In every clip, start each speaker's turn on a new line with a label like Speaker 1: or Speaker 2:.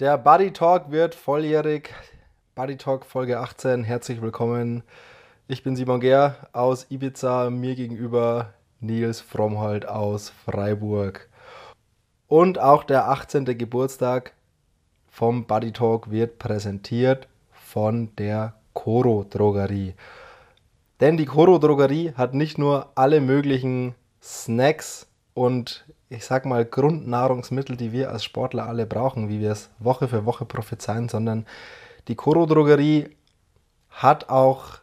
Speaker 1: Der Buddy Talk wird volljährig. Buddy Talk Folge 18. Herzlich willkommen. Ich bin Simon Gehr aus Ibiza. Mir gegenüber Nils Frommhold aus Freiburg. Und auch der 18. Geburtstag vom Buddy Talk wird präsentiert von der Coro Drogerie. Denn die Coro Drogerie hat nicht nur alle möglichen Snacks und ich sag mal Grundnahrungsmittel, die wir als Sportler alle brauchen, wie wir es Woche für Woche prophezeien, sondern die Coro Drogerie hat auch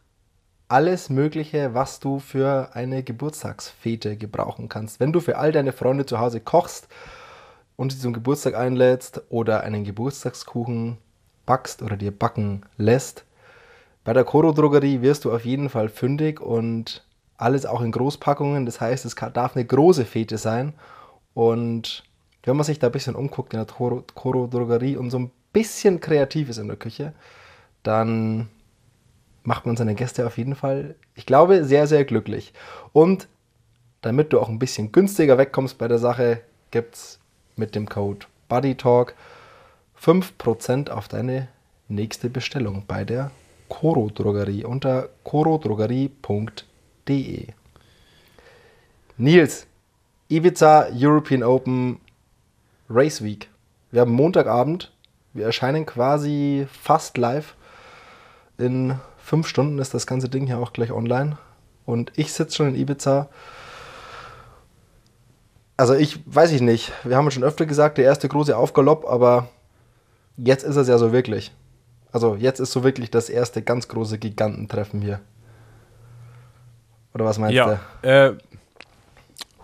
Speaker 1: alles Mögliche, was du für eine Geburtstagsfete gebrauchen kannst. Wenn du für all deine Freunde zu Hause kochst und sie zum Geburtstag einlädst oder einen Geburtstagskuchen backst oder dir backen lässt, bei der Coro Drogerie wirst du auf jeden Fall fündig und alles auch in Großpackungen. Das heißt, es darf eine große Fete sein. Und wenn man sich da ein bisschen umguckt in der Coro Drogerie und so ein bisschen kreativ ist in der Küche, dann macht man seine Gäste auf jeden Fall, ich glaube, sehr, sehr glücklich. Und damit du auch ein bisschen günstiger wegkommst bei der Sache, gibt es mit dem Code BuddyTalk 5% auf deine nächste Bestellung bei der Coro Drogerie unter corodrogerie.de. Nils, Ibiza European Open Race Week. Wir haben Montagabend. Wir erscheinen quasi fast live. In fünf Stunden ist das ganze Ding hier auch gleich online. Und ich sitze schon in Ibiza. Also ich weiß ich nicht. Wir haben schon öfter gesagt, der erste große Aufgalopp, aber jetzt ist es ja so wirklich. Also jetzt ist so wirklich das erste ganz große Gigantentreffen hier. Oder was meinst
Speaker 2: ja, du? Äh,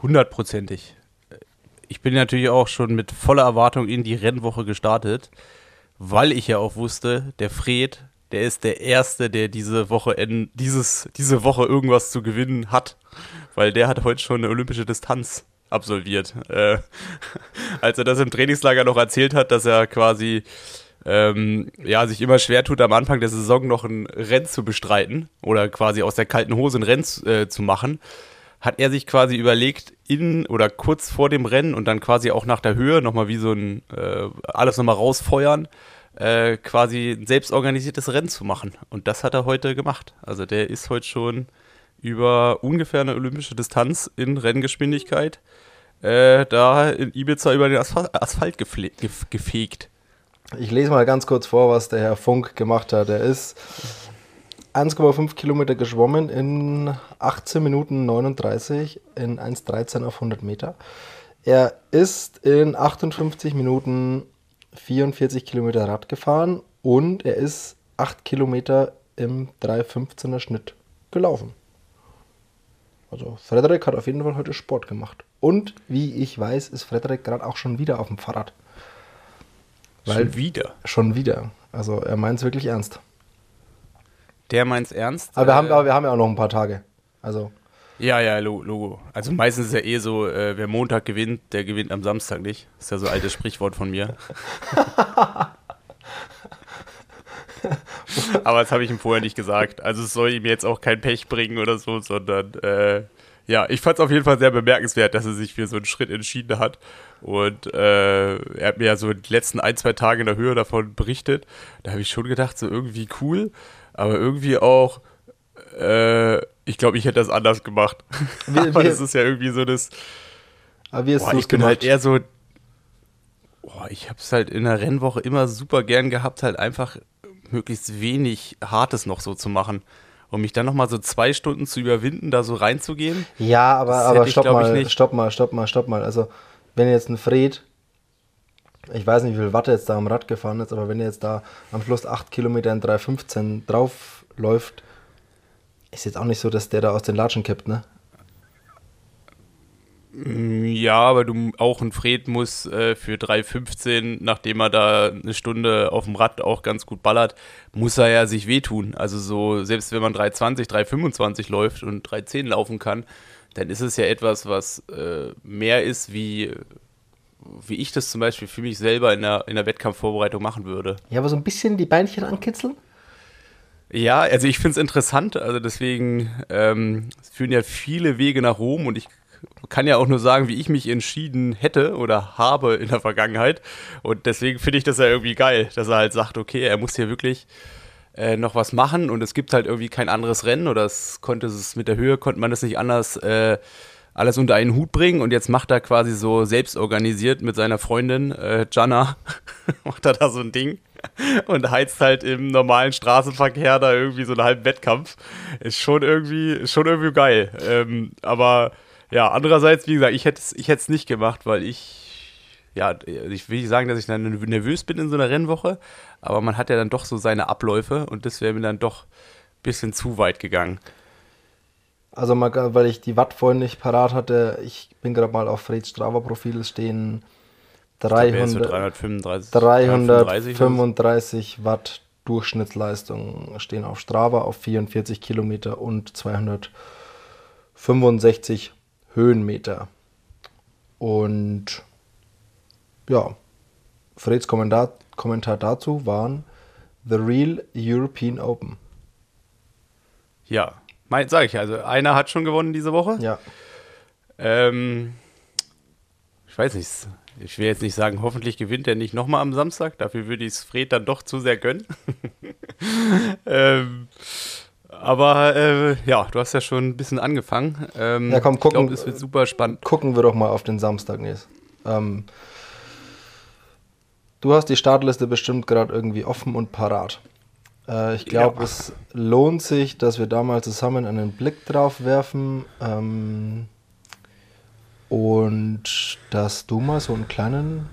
Speaker 2: hundertprozentig. Ich bin natürlich auch schon mit voller Erwartung in die Rennwoche gestartet, weil ich ja auch wusste, der Fred, der ist der Erste, der diese Woche, in, dieses, diese Woche irgendwas zu gewinnen hat, weil der hat heute schon eine olympische Distanz absolviert. Äh, als er das im Trainingslager noch erzählt hat, dass er quasi ähm, ja, sich immer schwer tut, am Anfang der Saison noch ein Rennen zu bestreiten oder quasi aus der kalten Hose ein Rennen äh, zu machen, hat er sich quasi überlegt, in oder kurz vor dem Rennen und dann quasi auch nach der Höhe nochmal wie so ein äh, alles nochmal rausfeuern, äh, quasi ein selbstorganisiertes Rennen zu machen. Und das hat er heute gemacht. Also der ist heute schon über ungefähr eine olympische Distanz in Renngeschwindigkeit äh, da in Ibiza über den Asphalt, Asphalt gefegt.
Speaker 1: Ich lese mal ganz kurz vor, was der Herr Funk gemacht hat. Er ist 1,5 Kilometer geschwommen in 18 Minuten 39 in 1,13 auf 100 Meter. Er ist in 58 Minuten 44 Kilometer Rad gefahren und er ist 8 Kilometer im 3,15er Schnitt gelaufen. Also Frederik hat auf jeden Fall heute Sport gemacht. Und wie ich weiß, ist Frederik gerade auch schon wieder auf dem Fahrrad.
Speaker 2: Weil schon wieder.
Speaker 1: Schon wieder. Also er meint es wirklich ernst.
Speaker 2: Der meint es ernst.
Speaker 1: Aber wir, haben, äh, aber wir haben ja auch noch ein paar Tage. Also.
Speaker 2: Ja, ja, Logo. Also meistens ist ja eh so, äh, wer Montag gewinnt, der gewinnt am Samstag nicht. Das ist ja so ein altes Sprichwort von mir. aber das habe ich ihm vorher nicht gesagt. Also es soll ihm jetzt auch kein Pech bringen oder so, sondern äh, ja, ich fand es auf jeden Fall sehr bemerkenswert, dass er sich für so einen Schritt entschieden hat. Und äh, er hat mir ja so die letzten ein, zwei Tage in der Höhe davon berichtet. Da habe ich schon gedacht, so irgendwie cool, aber irgendwie auch, äh, ich glaube, ich hätte das anders gemacht. Wie, aber wie, das ist ja irgendwie so das.
Speaker 1: Aber wie ist
Speaker 2: boah, ich bin halt eher so. Boah, ich habe es halt in der Rennwoche immer super gern gehabt, halt einfach möglichst wenig Hartes noch so zu machen um mich dann nochmal so zwei Stunden zu überwinden, da so reinzugehen.
Speaker 1: Ja, aber, aber stopp, mal, stopp mal, stopp mal, stopp mal. Also, wenn jetzt ein Fred, ich weiß nicht, wie viel Watt jetzt da am Rad gefahren ist, aber wenn er jetzt da am Schluss 8 Kilometer in 3,15 drauf läuft, ist jetzt auch nicht so, dass der da aus den Latschen kippt, ne?
Speaker 2: Mm, ja, aber du auch ein Fred muss äh, für 3,15, nachdem er da eine Stunde auf dem Rad auch ganz gut ballert, muss er ja sich wehtun. Also so, selbst wenn man 3,20, 3,25 läuft und 3,10 laufen kann, dann ist es ja etwas, was äh, mehr ist, wie, wie ich das zum Beispiel für mich selber in der, in der Wettkampfvorbereitung machen würde.
Speaker 1: Ja, aber so ein bisschen die Beinchen ankitzeln?
Speaker 2: Ja, also ich finde es interessant, also deswegen ähm, führen ja viele Wege nach Rom und ich kann ja auch nur sagen, wie ich mich entschieden hätte oder habe in der Vergangenheit. Und deswegen finde ich das ja irgendwie geil, dass er halt sagt, okay, er muss hier wirklich äh, noch was machen und es gibt halt irgendwie kein anderes Rennen oder es konnte es mit der Höhe konnte man das nicht anders äh, alles unter einen Hut bringen und jetzt macht er quasi so selbst organisiert mit seiner Freundin äh, Jana, macht er da so ein Ding und heizt halt im normalen Straßenverkehr da irgendwie so einen halben Wettkampf. Ist schon irgendwie, schon irgendwie geil. Ähm, aber ja, andererseits, wie gesagt, ich hätte es ich nicht gemacht, weil ich, ja, ich will nicht sagen, dass ich dann nervös bin in so einer Rennwoche, aber man hat ja dann doch so seine Abläufe und das wäre mir dann doch ein bisschen zu weit gegangen.
Speaker 1: Also mal, weil ich die Watt vorhin nicht parat hatte, ich bin gerade mal auf Freds Strava-Profil stehen 300, 335, 335 Watt Durchschnittsleistung stehen auf Strava auf 44 Kilometer und 265 Höhenmeter. Und ja, Freds Kommentar, Kommentar dazu waren The Real European Open.
Speaker 2: Ja, Sag ich, also einer hat schon gewonnen diese Woche.
Speaker 1: Ja.
Speaker 2: Ähm, ich weiß nicht, ich will jetzt nicht sagen, hoffentlich gewinnt er nicht nochmal am Samstag. Dafür würde ich es Fred dann doch zu sehr gönnen. ähm, aber äh, ja, du hast ja schon ein bisschen angefangen. Ähm,
Speaker 1: ja, komm, gucken. Ich
Speaker 2: glaube, es wird super spannend.
Speaker 1: Gucken wir doch mal auf den Samstag, Nils. Ähm, du hast die Startliste bestimmt gerade irgendwie offen und parat. Äh, ich glaube, ja. es lohnt sich, dass wir da mal zusammen einen Blick drauf werfen. Ähm, und dass du mal so einen kleinen,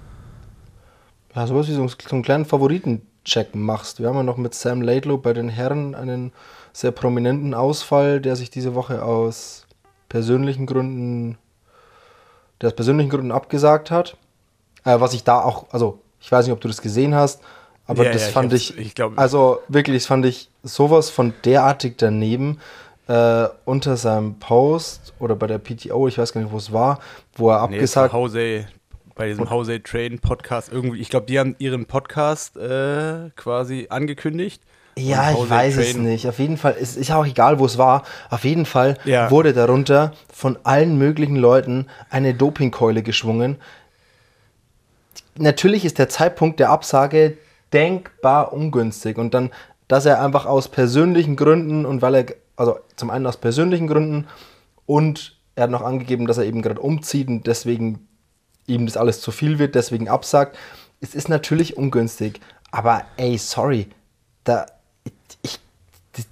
Speaker 1: ja, sowas wie so, so einen kleinen Favoritencheck machst. Wir haben ja noch mit Sam Laidlow bei den Herren einen sehr prominenten Ausfall, der sich diese Woche aus persönlichen Gründen, der aus persönlichen Gründen abgesagt hat. Äh, was ich da auch, also ich weiß nicht, ob du das gesehen hast, aber ja, das ja, fand ich, ich glaub, also wirklich, das fand ich sowas von derartig daneben äh, unter seinem Post oder bei der PTO, ich weiß gar nicht, wo es war, wo er nee, abgesagt
Speaker 2: Jose, bei diesem Jose Train Podcast irgendwie, ich glaube, die haben ihren Podcast äh, quasi angekündigt.
Speaker 1: Ja, ich weiß Train. es nicht. Auf jeden Fall ist, ist auch egal, wo es war. Auf jeden Fall ja. wurde darunter von allen möglichen Leuten eine Dopingkeule geschwungen. Natürlich ist der Zeitpunkt der Absage denkbar ungünstig. Und dann, dass er einfach aus persönlichen Gründen und weil er, also zum einen aus persönlichen Gründen und er hat noch angegeben, dass er eben gerade umzieht und deswegen ihm das alles zu viel wird, deswegen absagt. Es ist natürlich ungünstig, aber ey, sorry, da, ich,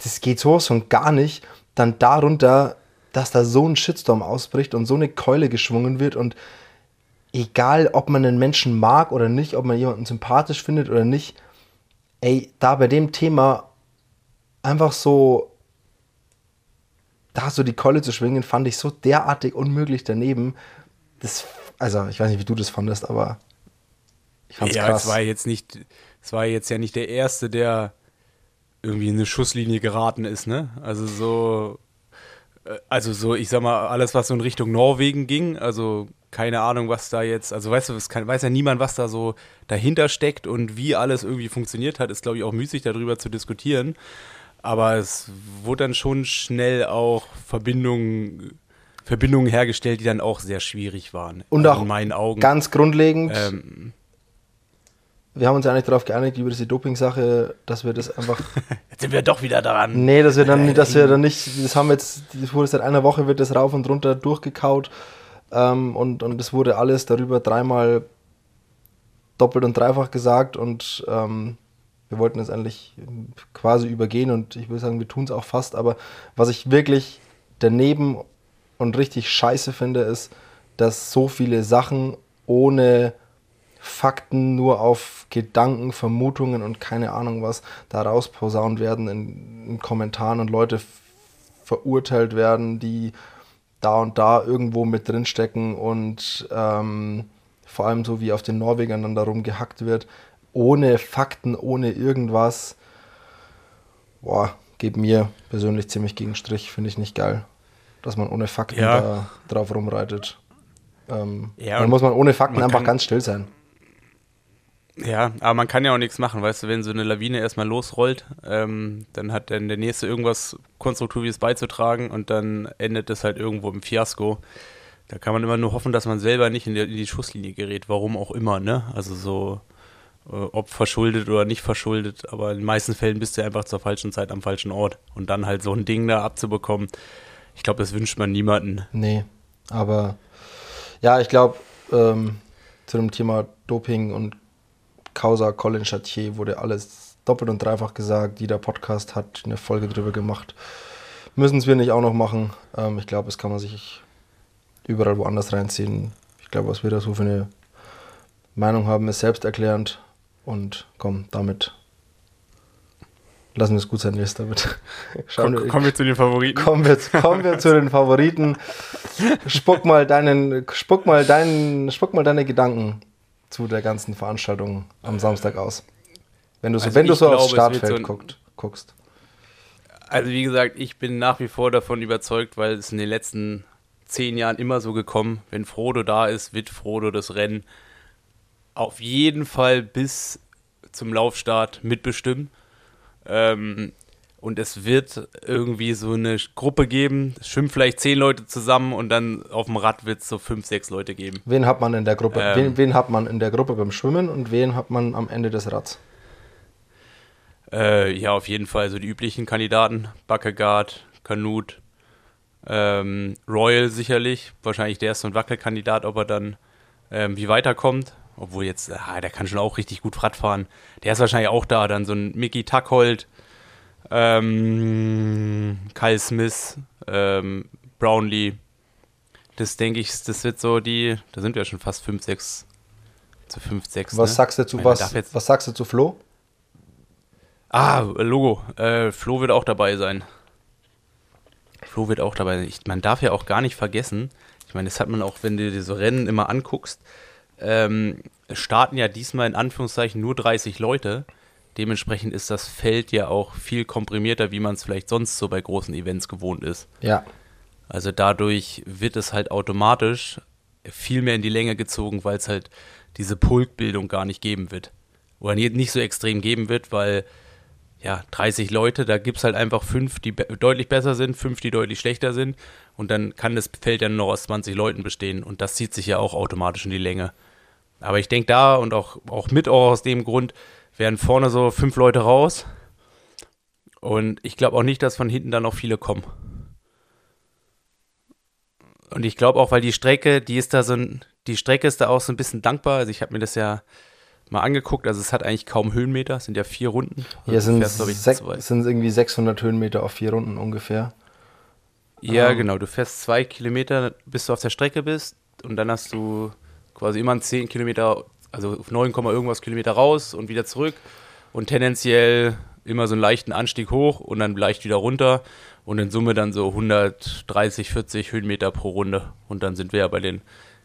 Speaker 1: das geht sowas von gar nicht, dann darunter, dass da so ein Shitstorm ausbricht und so eine Keule geschwungen wird und egal ob man einen Menschen mag oder nicht, ob man jemanden sympathisch findet oder nicht, ey, da bei dem Thema einfach so, da so die Keule zu schwingen, fand ich so derartig unmöglich daneben. Das, also, ich weiß nicht, wie du das fandest, aber
Speaker 2: ich fand's ja, krass. es war jetzt nicht, es war jetzt ja nicht der Erste, der irgendwie in eine Schusslinie geraten ist, ne? Also so, also so, ich sag mal, alles, was so in Richtung Norwegen ging, also keine Ahnung, was da jetzt, also weißt du, es kann, weiß ja niemand, was da so dahinter steckt und wie alles irgendwie funktioniert hat, ist glaube ich auch müßig darüber zu diskutieren. Aber es wurde dann schon schnell auch Verbindungen, Verbindungen hergestellt, die dann auch sehr schwierig waren.
Speaker 1: Und also auch in meinen Augen. Ganz grundlegend. Ähm, wir haben uns ja eigentlich darauf geeinigt über diese Doping-Sache, dass wir das einfach.
Speaker 2: jetzt sind wir doch wieder dran.
Speaker 1: Nee, dass wir dann, dass wir dann nicht, das haben jetzt, das wurde seit einer Woche wird das rauf und runter durchgekaut ähm, und, und es wurde alles darüber dreimal doppelt und dreifach gesagt und ähm, wir wollten es eigentlich quasi übergehen und ich würde sagen, wir tun es auch fast, aber was ich wirklich daneben und richtig scheiße finde, ist, dass so viele Sachen ohne Fakten nur auf Gedanken, Vermutungen und keine Ahnung was da rausposaunt werden in, in Kommentaren und Leute verurteilt werden, die da und da irgendwo mit drin stecken und ähm, vor allem so wie auf den Norwegern dann darum gehackt wird, ohne Fakten, ohne irgendwas. Boah, geht mir persönlich ziemlich gegen Strich, finde ich nicht geil, dass man ohne Fakten ja. da drauf rumreitet. Ähm, ja, dann muss man ohne Fakten man einfach ganz still sein.
Speaker 2: Ja, aber man kann ja auch nichts machen, weißt du, wenn so eine Lawine erstmal losrollt, ähm, dann hat dann der Nächste irgendwas Konstruktives beizutragen und dann endet es halt irgendwo im Fiasko. Da kann man immer nur hoffen, dass man selber nicht in, der, in die Schusslinie gerät, warum auch immer, ne? Also so, äh, ob verschuldet oder nicht verschuldet, aber in den meisten Fällen bist du einfach zur falschen Zeit am falschen Ort. Und dann halt so ein Ding da abzubekommen, ich glaube, das wünscht man niemanden.
Speaker 1: Nee, aber ja, ich glaube, ähm, zu dem Thema Doping und Causa Colin Chatier wurde alles doppelt und dreifach gesagt. Jeder Podcast hat eine Folge drüber gemacht. Müssen es wir nicht auch noch machen. Ähm, ich glaube, das kann man sich überall woanders reinziehen. Ich glaube, was wir da so für eine Meinung haben, ist selbsterklärend. Und komm, damit lassen wir es gut sein, Nils, damit.
Speaker 2: Komm, wir, kommen wir zu den Favoriten.
Speaker 1: Kommen wir, kommen wir zu den Favoriten. Spuck mal deinen, spuck mal deinen, spuck mal deine Gedanken zu der ganzen Veranstaltung am Samstag aus. Wenn du so, also wenn du so glaube, aufs Startfeld so guckt, guckst.
Speaker 2: Also wie gesagt, ich bin nach wie vor davon überzeugt, weil es in den letzten zehn Jahren immer so gekommen, wenn Frodo da ist, wird Frodo das Rennen auf jeden Fall bis zum Laufstart mitbestimmen. Ähm, und es wird irgendwie so eine Gruppe geben, es schwimmen vielleicht zehn Leute zusammen und dann auf dem Rad wird es so fünf, sechs Leute geben.
Speaker 1: Wen hat man in der Gruppe? Ähm, wen, wen, hat man in der Gruppe beim Schwimmen und wen hat man am Ende des Rads?
Speaker 2: Äh, ja, auf jeden Fall so die üblichen Kandidaten. Buckegaard, Kanut, ähm, Royal sicherlich. Wahrscheinlich der ist so ein Wackelkandidat, ob er dann ähm, wie weiterkommt. Obwohl jetzt, ah, der kann schon auch richtig gut Rad fahren. Der ist wahrscheinlich auch da. Dann so ein Mickey Tuckhold, ähm, Kyle Smith, ähm, Brownlee. Das denke ich, das wird so die, da sind wir schon fast 5, 6 zu 5, 6.
Speaker 1: Was ne? sagst du zu, was, was sagst du zu Flo?
Speaker 2: Ah, Logo. Äh, Flo wird auch dabei sein. Flo wird auch dabei sein. Ich, man darf ja auch gar nicht vergessen, ich meine, das hat man auch, wenn du dir so Rennen immer anguckst, ähm, starten ja diesmal in Anführungszeichen nur 30 Leute. Dementsprechend ist das Feld ja auch viel komprimierter, wie man es vielleicht sonst so bei großen Events gewohnt ist.
Speaker 1: Ja.
Speaker 2: Also dadurch wird es halt automatisch viel mehr in die Länge gezogen, weil es halt diese Pulkbildung gar nicht geben wird. Oder nicht so extrem geben wird, weil ja, 30 Leute, da gibt es halt einfach fünf, die be deutlich besser sind, fünf, die deutlich schlechter sind. Und dann kann das Feld ja nur noch aus 20 Leuten bestehen. Und das zieht sich ja auch automatisch in die Länge. Aber ich denke da und auch, auch mit auch aus dem Grund werden vorne so fünf Leute raus. Und ich glaube auch nicht, dass von hinten dann noch viele kommen. Und ich glaube auch, weil die Strecke, die ist da so ein, die Strecke ist da auch so ein bisschen dankbar. Also ich habe mir das ja mal angeguckt. Also es hat eigentlich kaum Höhenmeter, es sind ja vier Runden.
Speaker 1: Ja, es sind, sind irgendwie 600 Höhenmeter auf vier Runden ungefähr.
Speaker 2: Ja, um. Ähm. genau. Du fährst zwei Kilometer, bis du auf der Strecke bist und dann hast du quasi immer 10 Kilometer, also 9, irgendwas Kilometer raus und wieder zurück und tendenziell immer so einen leichten Anstieg hoch und dann leicht wieder runter und in Summe dann so 130, 40 Höhenmeter pro Runde und dann sind wir ja bei den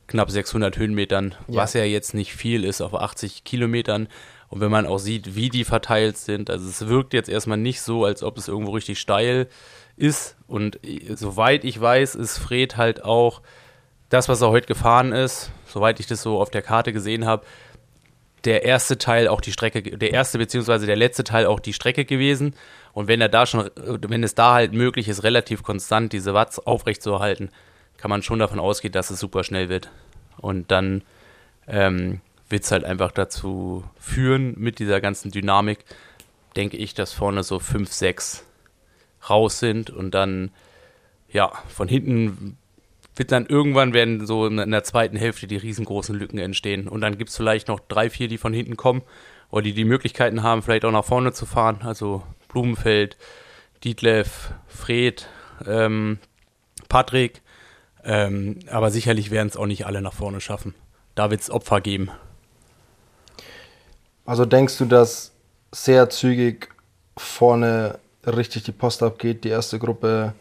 Speaker 2: knapp 600 Höhenmetern, ja. was ja jetzt nicht viel ist auf 80 Kilometern. Und wenn man auch sieht, wie die verteilt sind, also es wirkt jetzt erstmal nicht so, als ob es irgendwo richtig steil ist. Und soweit ich weiß, ist Fred halt auch das, was er heute gefahren ist, soweit ich das so auf der Karte gesehen habe, der erste Teil auch die Strecke, der erste beziehungsweise der letzte Teil auch die Strecke gewesen. Und wenn er da schon, wenn es da halt möglich ist, relativ konstant diese Watts aufrechtzuerhalten, kann man schon davon ausgehen, dass es super schnell wird. Und dann ähm, wird es halt einfach dazu führen, mit dieser ganzen Dynamik, denke ich, dass vorne so 5, 6 raus sind und dann, ja, von hinten wird dann irgendwann werden so in der zweiten Hälfte die riesengroßen Lücken entstehen. Und dann gibt es vielleicht noch drei, vier, die von hinten kommen oder die die Möglichkeiten haben, vielleicht auch nach vorne zu fahren. Also Blumenfeld, Dietlev, Fred, ähm, Patrick. Ähm, aber sicherlich werden es auch nicht alle nach vorne schaffen. Da wird es Opfer geben.
Speaker 1: Also denkst du, dass sehr zügig vorne richtig die Post abgeht, die erste Gruppe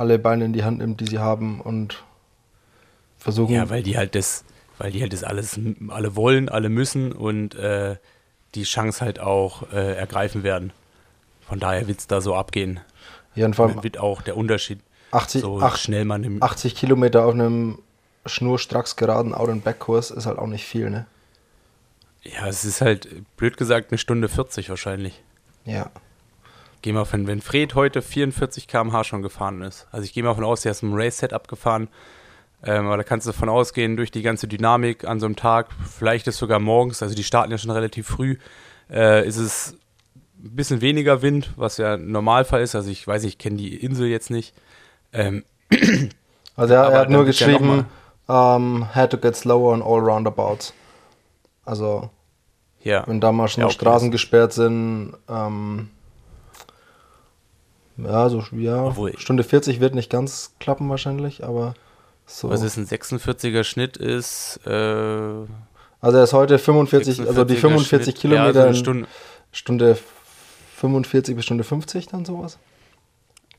Speaker 1: alle Beine in die Hand nimmt, die sie haben und versuchen.
Speaker 2: Ja, weil die halt das, weil die halt das alles alle wollen, alle müssen und äh, die Chance halt auch äh, ergreifen werden. Von daher wird es da so abgehen.
Speaker 1: Ja, und vor allem
Speaker 2: wird auch der Unterschied
Speaker 1: 80, so 8, schnell man im 80 Kilometer auf einem schnurstracks geraden Out-and-Back-Kurs ist halt auch nicht viel, ne?
Speaker 2: Ja, es ist halt, blöd gesagt, eine Stunde 40 wahrscheinlich.
Speaker 1: Ja.
Speaker 2: Geh mal von, wenn Fred heute 44 km/h schon gefahren ist. Also ich gehe mal davon aus, er ist im Race-Setup gefahren. Ähm, aber da kannst du davon ausgehen, durch die ganze Dynamik an so einem Tag, vielleicht ist sogar morgens, also die starten ja schon relativ früh, äh, ist es ein bisschen weniger Wind, was ja ein Normalfall ist. Also ich weiß, ich kenne die Insel jetzt nicht. Ähm,
Speaker 1: also er, er hat nur geschrieben, um, had to get slower on all roundabouts. Also ja. wenn da mal schon ja, okay. Straßen gesperrt sind, ähm, ja, so ja, Obwohl, Stunde 40 wird nicht ganz klappen wahrscheinlich, aber so.
Speaker 2: Was ist ein 46er Schnitt ist, äh,
Speaker 1: also er ist heute 45, also die 45 Schnitt, Kilometer ja, also Stunde, Stunde 45 bis Stunde 50 dann sowas?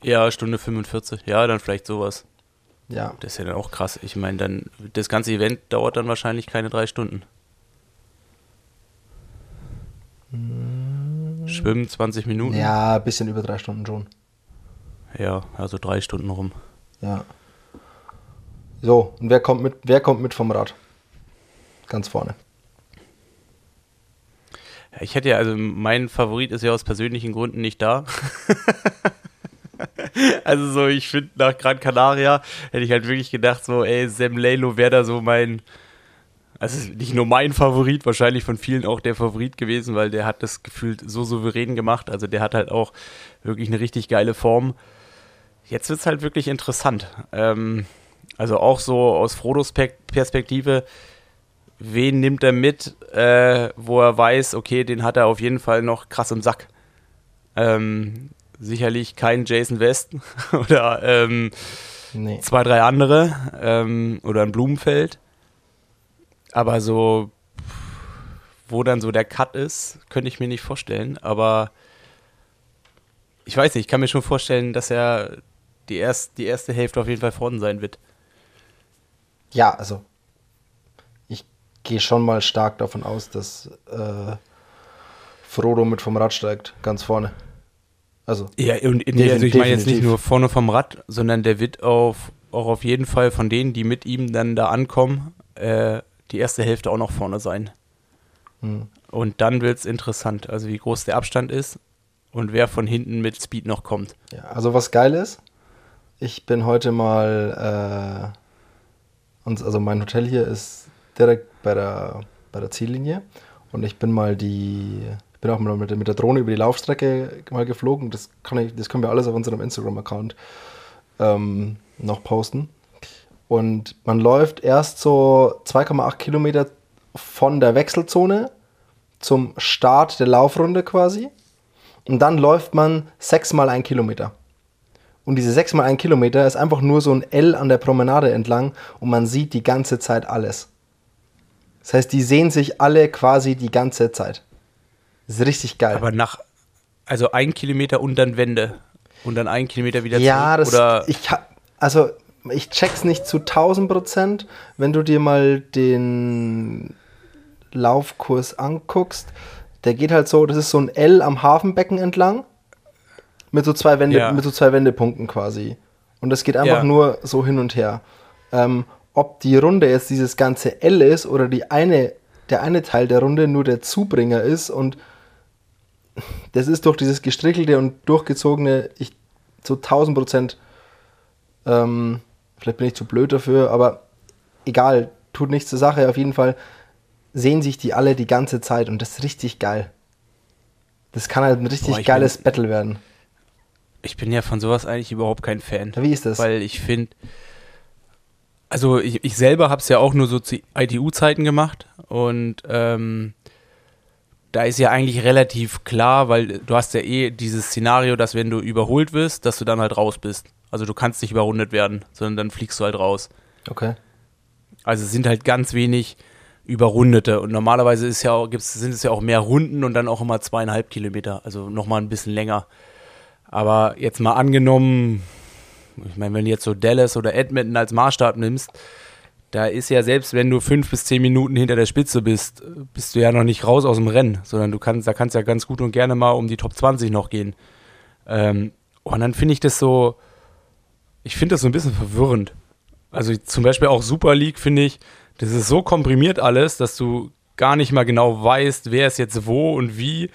Speaker 2: Ja, Stunde 45. Ja, dann vielleicht sowas.
Speaker 1: Ja.
Speaker 2: Das ist ja dann auch krass. Ich meine, dann das ganze Event dauert dann wahrscheinlich keine drei Stunden. Hm. Schwimmen 20 Minuten?
Speaker 1: Ja, ein bisschen über drei Stunden schon.
Speaker 2: Ja, also drei Stunden rum.
Speaker 1: Ja. So, und wer kommt mit, wer kommt mit vom Rad? Ganz vorne.
Speaker 2: Ich hätte ja, also mein Favorit ist ja aus persönlichen Gründen nicht da. also so, ich finde nach Gran Canaria hätte ich halt wirklich gedacht, so, ey, Sam Lelo wäre da so mein, also nicht nur mein Favorit, wahrscheinlich von vielen auch der Favorit gewesen, weil der hat das gefühlt so souverän gemacht. Also der hat halt auch wirklich eine richtig geile Form. Jetzt wird es halt wirklich interessant. Ähm, also auch so aus Frodos Perspektive, wen nimmt er mit, äh, wo er weiß, okay, den hat er auf jeden Fall noch krass im Sack. Ähm, sicherlich kein Jason West oder ähm, nee. zwei, drei andere ähm, oder ein Blumenfeld. Aber so, wo dann so der Cut ist, könnte ich mir nicht vorstellen. Aber ich weiß nicht, ich kann mir schon vorstellen, dass er die, erst, die erste Hälfte auf jeden Fall vorne sein wird.
Speaker 1: Ja, also ich gehe schon mal stark davon aus, dass äh, Frodo mit vom Rad steigt, ganz vorne. Also,
Speaker 2: ja, und nee, also ich meine jetzt nicht nur vorne vom Rad, sondern der wird auf, auch auf jeden Fall von denen, die mit ihm dann da ankommen, äh, die erste Hälfte auch noch vorne sein. Hm. Und dann wird es interessant, also wie groß der Abstand ist und wer von hinten mit Speed noch kommt.
Speaker 1: Ja, also was geil ist, ich bin heute mal, äh, uns, also mein Hotel hier ist direkt bei der, bei der Ziellinie und ich bin mal die, ich bin auch mal mit, mit der Drohne über die Laufstrecke mal geflogen. Das, kann ich, das können wir alles auf unserem Instagram-Account ähm, noch posten. Und man läuft erst so 2,8 Kilometer von der Wechselzone zum Start der Laufrunde quasi. Und dann läuft man sechsmal ein Kilometer. Und diese 6 mal 1 Kilometer ist einfach nur so ein L an der Promenade entlang und man sieht die ganze Zeit alles. Das heißt, die sehen sich alle quasi die ganze Zeit. Das ist richtig geil.
Speaker 2: Aber nach, also ein Kilometer und dann Wende. Und dann ein Kilometer wieder
Speaker 1: ja, zurück. Ja, das, ich hab, also ich check's nicht zu 1000 Prozent. Wenn du dir mal den Laufkurs anguckst, der geht halt so, das ist so ein L am Hafenbecken entlang mit so zwei, Wende, ja. mit so zwei Wendepunkten quasi. Und das geht einfach ja. nur so hin und her. Ähm, ob die Runde jetzt dieses ganze L ist oder die eine, der eine Teil der Runde nur der Zubringer ist und das ist durch dieses gestrickelte und durchgezogene, ich zu 1000 Prozent, ähm, vielleicht bin ich zu blöd dafür, aber egal, tut nichts zur Sache. Auf jeden Fall sehen sich die alle die ganze Zeit und das ist richtig geil. Das kann halt ein richtig Boah, geiles Battle werden.
Speaker 2: Ich bin ja von sowas eigentlich überhaupt kein Fan.
Speaker 1: Wie ist das?
Speaker 2: Weil ich finde, also ich, ich selber habe es ja auch nur so zu ITU-Zeiten gemacht und ähm, da ist ja eigentlich relativ klar, weil du hast ja eh dieses Szenario, dass wenn du überholt wirst, dass du dann halt raus bist. Also du kannst nicht überrundet werden, sondern dann fliegst du halt raus.
Speaker 1: Okay.
Speaker 2: Also es sind halt ganz wenig Überrundete und normalerweise ist ja auch, gibt's, sind es ja auch mehr Runden und dann auch immer zweieinhalb Kilometer, also nochmal ein bisschen länger. Aber jetzt mal angenommen, ich meine, wenn du jetzt so Dallas oder Edmonton als Maßstab nimmst, da ist ja selbst, wenn du fünf bis zehn Minuten hinter der Spitze bist, bist du ja noch nicht raus aus dem Rennen, sondern du kannst, da kannst ja ganz gut und gerne mal um die Top 20 noch gehen. Ähm, und dann finde ich das so, ich finde das so ein bisschen verwirrend. Also zum Beispiel auch Super League finde ich, das ist so komprimiert alles, dass du gar nicht mal genau weißt, wer ist jetzt wo und wie,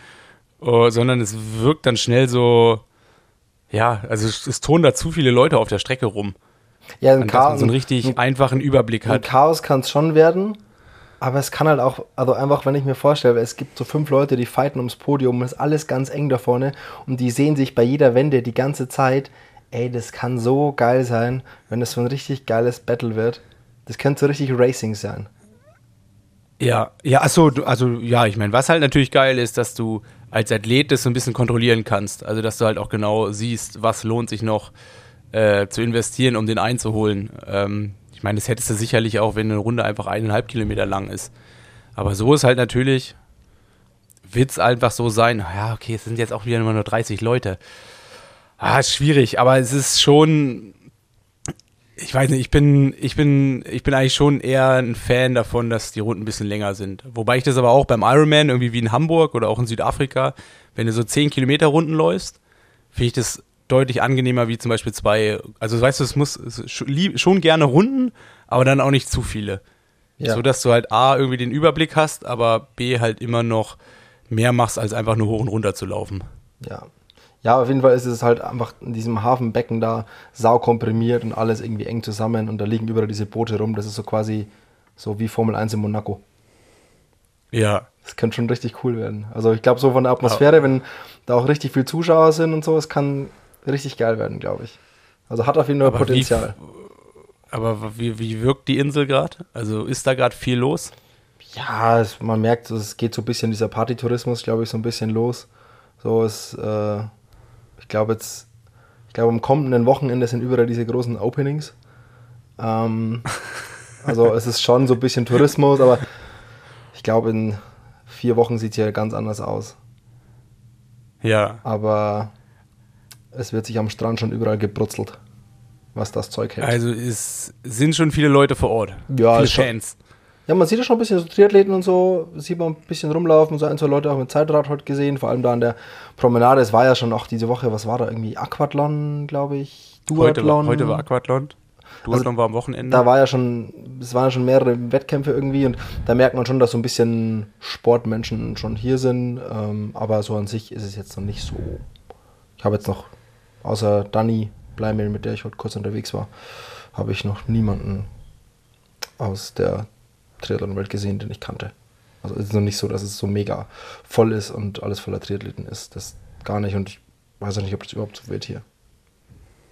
Speaker 2: uh, sondern es wirkt dann schnell so, ja, also es, es turnen da zu viele Leute auf der Strecke rum.
Speaker 1: Ja, ein
Speaker 2: das
Speaker 1: Chaos,
Speaker 2: man so einen richtig
Speaker 1: ein,
Speaker 2: einfachen Überblick
Speaker 1: ein
Speaker 2: hat.
Speaker 1: Chaos kann es schon werden, aber es kann halt auch, also einfach, wenn ich mir vorstelle, es gibt so fünf Leute, die fighten ums Podium und es ist alles ganz eng da vorne und die sehen sich bei jeder Wende die ganze Zeit. Ey, das kann so geil sein, wenn es so ein richtig geiles Battle wird. Das könnte so richtig Racing sein.
Speaker 2: Ja, ja, achso, du- also ja, ich meine, was halt natürlich geil ist, dass du als Athlet das so ein bisschen kontrollieren kannst. Also, dass du halt auch genau siehst, was lohnt sich noch äh, zu investieren, um den einzuholen. Ähm, ich meine, das hättest du sicherlich auch, wenn eine Runde einfach eineinhalb Kilometer lang ist. Aber so ist halt natürlich, wird es einfach so sein, ja, okay, es sind jetzt auch wieder nur 30 Leute. Ah, ist schwierig, aber es ist schon, ich weiß nicht, ich bin, ich bin, ich bin eigentlich schon eher ein Fan davon, dass die Runden ein bisschen länger sind. Wobei ich das aber auch beim Ironman, irgendwie wie in Hamburg oder auch in Südafrika, wenn du so 10 Kilometer Runden läufst, finde ich das deutlich angenehmer wie zum Beispiel zwei, also weißt du, es muss es schon gerne Runden, aber dann auch nicht zu viele.
Speaker 1: Ja.
Speaker 2: So dass du halt A, irgendwie den Überblick hast, aber B, halt immer noch mehr machst, als einfach nur hoch und runter zu laufen.
Speaker 1: Ja. Ja, auf jeden Fall ist es halt einfach in diesem Hafenbecken da sau komprimiert und alles irgendwie eng zusammen und da liegen überall diese Boote rum. Das ist so quasi so wie Formel 1 in Monaco.
Speaker 2: Ja,
Speaker 1: Das könnte schon richtig cool werden. Also ich glaube so von der Atmosphäre, wenn da auch richtig viel Zuschauer sind und so, es kann richtig geil werden, glaube ich. Also hat auf jeden Fall
Speaker 2: Aber wie-
Speaker 1: Potenzial.
Speaker 2: aber wie, wie wirkt die Insel gerade? Also ist da gerade viel los?
Speaker 1: Ja, es, man merkt, es geht so ein bisschen dieser Partytourismus, glaube ich, so ein bisschen los. So ist, äh, ich glaube jetzt, ich glaube am kommenden Wochenende sind überall diese großen Openings. Ähm, also es ist schon so ein bisschen Tourismus, aber ich glaube in vier Wochen sieht es hier ganz anders aus.
Speaker 2: Ja.
Speaker 1: Aber es wird sich am Strand schon überall gebrutzelt, was das Zeug hält.
Speaker 2: Also es sind schon viele Leute vor Ort.
Speaker 1: Ja,
Speaker 2: viele Fans.
Speaker 1: Ja, man sieht ja schon ein bisschen so Triathleten und so, sieht man ein bisschen rumlaufen, so ein, zwei Leute auch mit Zeitrad heute gesehen, vor allem da an der Promenade. Es war ja schon auch diese Woche, was war da irgendwie? Aquathlon, glaube ich,
Speaker 2: Heute, war-
Speaker 1: Duathlon.
Speaker 2: heute war Aquathlon. Duathlon war am Wochenende.
Speaker 1: Da war ja schon, es waren ja schon mehrere Wettkämpfe irgendwie und da merkt man schon, dass so ein bisschen Sportmenschen schon hier sind, ähm, aber so an sich ist es jetzt noch nicht so. Ich habe jetzt noch, außer Dani Bleimehl, mit der ich heute kurz unterwegs war, habe ich noch niemanden aus der Triathlon-Welt gesehen, den ich kannte. Also es ist noch nicht so, dass es so mega voll ist und alles voller Triathleten ist. Das gar nicht und ich weiß auch nicht, ob das überhaupt so wird hier.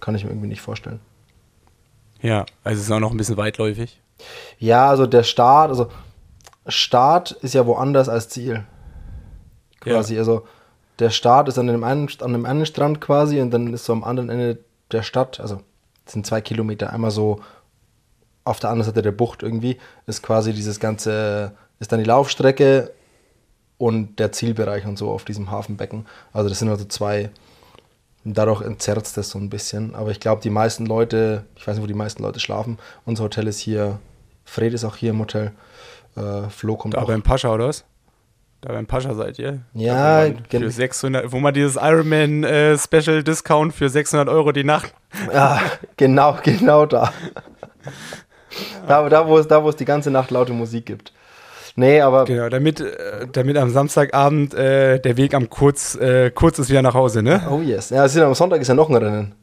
Speaker 1: Kann ich mir irgendwie nicht vorstellen.
Speaker 2: ja, also es ist auch noch ein bisschen weitläufig.
Speaker 1: Ja, also der Start, also Start ist ja woanders als Ziel. Quasi, also der Start ist an dem, einen, an dem einen Strand quasi und dann ist so am anderen Ende der Stadt, also sind zwei Kilometer, einmal so auf der anderen Seite der Bucht irgendwie, ist quasi dieses ganze, ist dann die Laufstrecke und der Zielbereich und so auf diesem Hafenbecken. Also das sind also zwei, und dadurch entzerrt es das so ein bisschen. Aber ich glaube, die meisten Leute, ich weiß nicht, wo die meisten Leute schlafen. Unser Hotel ist hier, Fred ist auch hier im Hotel. Äh, Flo kommt
Speaker 2: Da
Speaker 1: auch.
Speaker 2: beim Pascha, oder was? Da beim Pascha seid ihr?
Speaker 1: Ja,
Speaker 2: Da, wo man
Speaker 1: gen-
Speaker 2: für 600, wo man dieses Ironman äh, Special Discount für 600 Euro die Nacht.
Speaker 1: Ja, genau, genau da. Da, da, wo es, da, wo es die ganze Nacht laute Musik gibt. Nee, aber
Speaker 2: Genau, damit, äh, damit am Samstagabend äh, der Weg am kurz, äh, kurz ist wieder nach Hause, ne?
Speaker 1: oh yes. Ja, ist am Sonntag ist ja noch ein Rennen.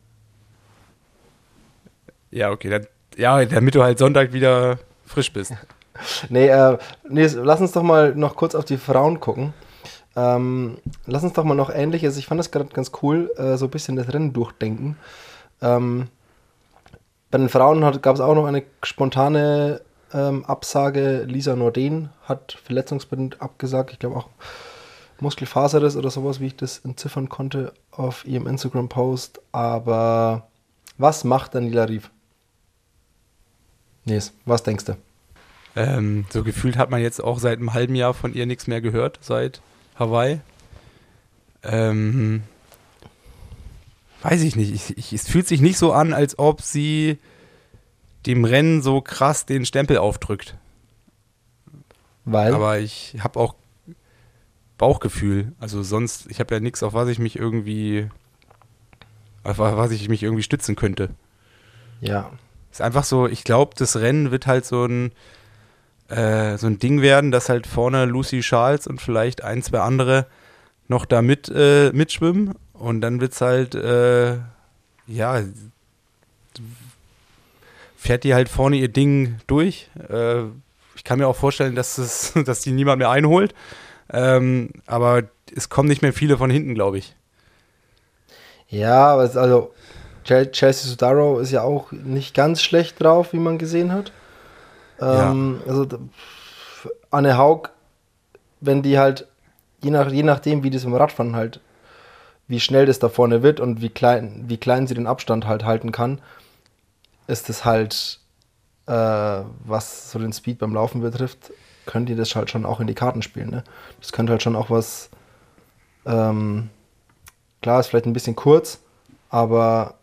Speaker 2: Ja, okay. Dann, ja, damit du halt Sonntag wieder frisch bist.
Speaker 1: Nee, äh, nee, lass uns doch mal noch kurz auf die Frauen gucken. Ähm, lass uns doch mal noch ähnliches. Ich fand das gerade ganz cool, äh, so ein bisschen das Rennen durchdenken. Ähm, bei den Frauen gab es auch noch eine spontane ähm, Absage. Lisa Norden hat verletzungsbedingt abgesagt. Ich glaube auch Muskelfaserriss oder sowas, wie ich das entziffern konnte auf ihrem Instagram-Post. Aber was macht Daniela Rief? Nes, was denkst du?
Speaker 2: Ähm, so gefühlt hat man jetzt auch seit einem halben Jahr von ihr nichts mehr gehört, seit Hawaii. Ähm, weiß ich nicht. Ich, ich, es fühlt sich nicht so an, als ob sie dem Rennen so krass den Stempel aufdrückt.
Speaker 1: Weil?
Speaker 2: Aber ich habe auch Bauchgefühl. Also sonst, ich habe ja nichts, auf was ich mich irgendwie, auf was ich mich irgendwie stützen könnte.
Speaker 1: ja.
Speaker 2: Ist einfach so, ich glaube, das Rennen wird halt so ein, äh, so ein Ding werden, dass halt vorne Lucy Charles und vielleicht ein, zwei andere noch da mit, äh, mitschwimmen. Und dann wird es halt, äh, ja, fährt die halt vorne ihr Ding durch. Äh, ich kann mir auch vorstellen, dass, es, dass die niemand mehr einholt. Ähm, aber es kommen nicht mehr viele von hinten, glaube ich.
Speaker 1: Ja, aber es, also Chelsea Sudaro ist ja auch nicht ganz schlecht drauf, wie man gesehen hat. Ähm, ja. Also Anne Haug, wenn die halt, je, nach, je nachdem, wie das im Radfahren halt, wie schnell das da vorne wird und wie klein, wie klein sie den Abstand halt halten kann, ist es halt, äh, was so den Speed beim Laufen betrifft, könnt ihr das halt schon auch in die Karten spielen. Ne? Das könnte halt schon auch was, ähm, klar, ist vielleicht ein bisschen kurz, aber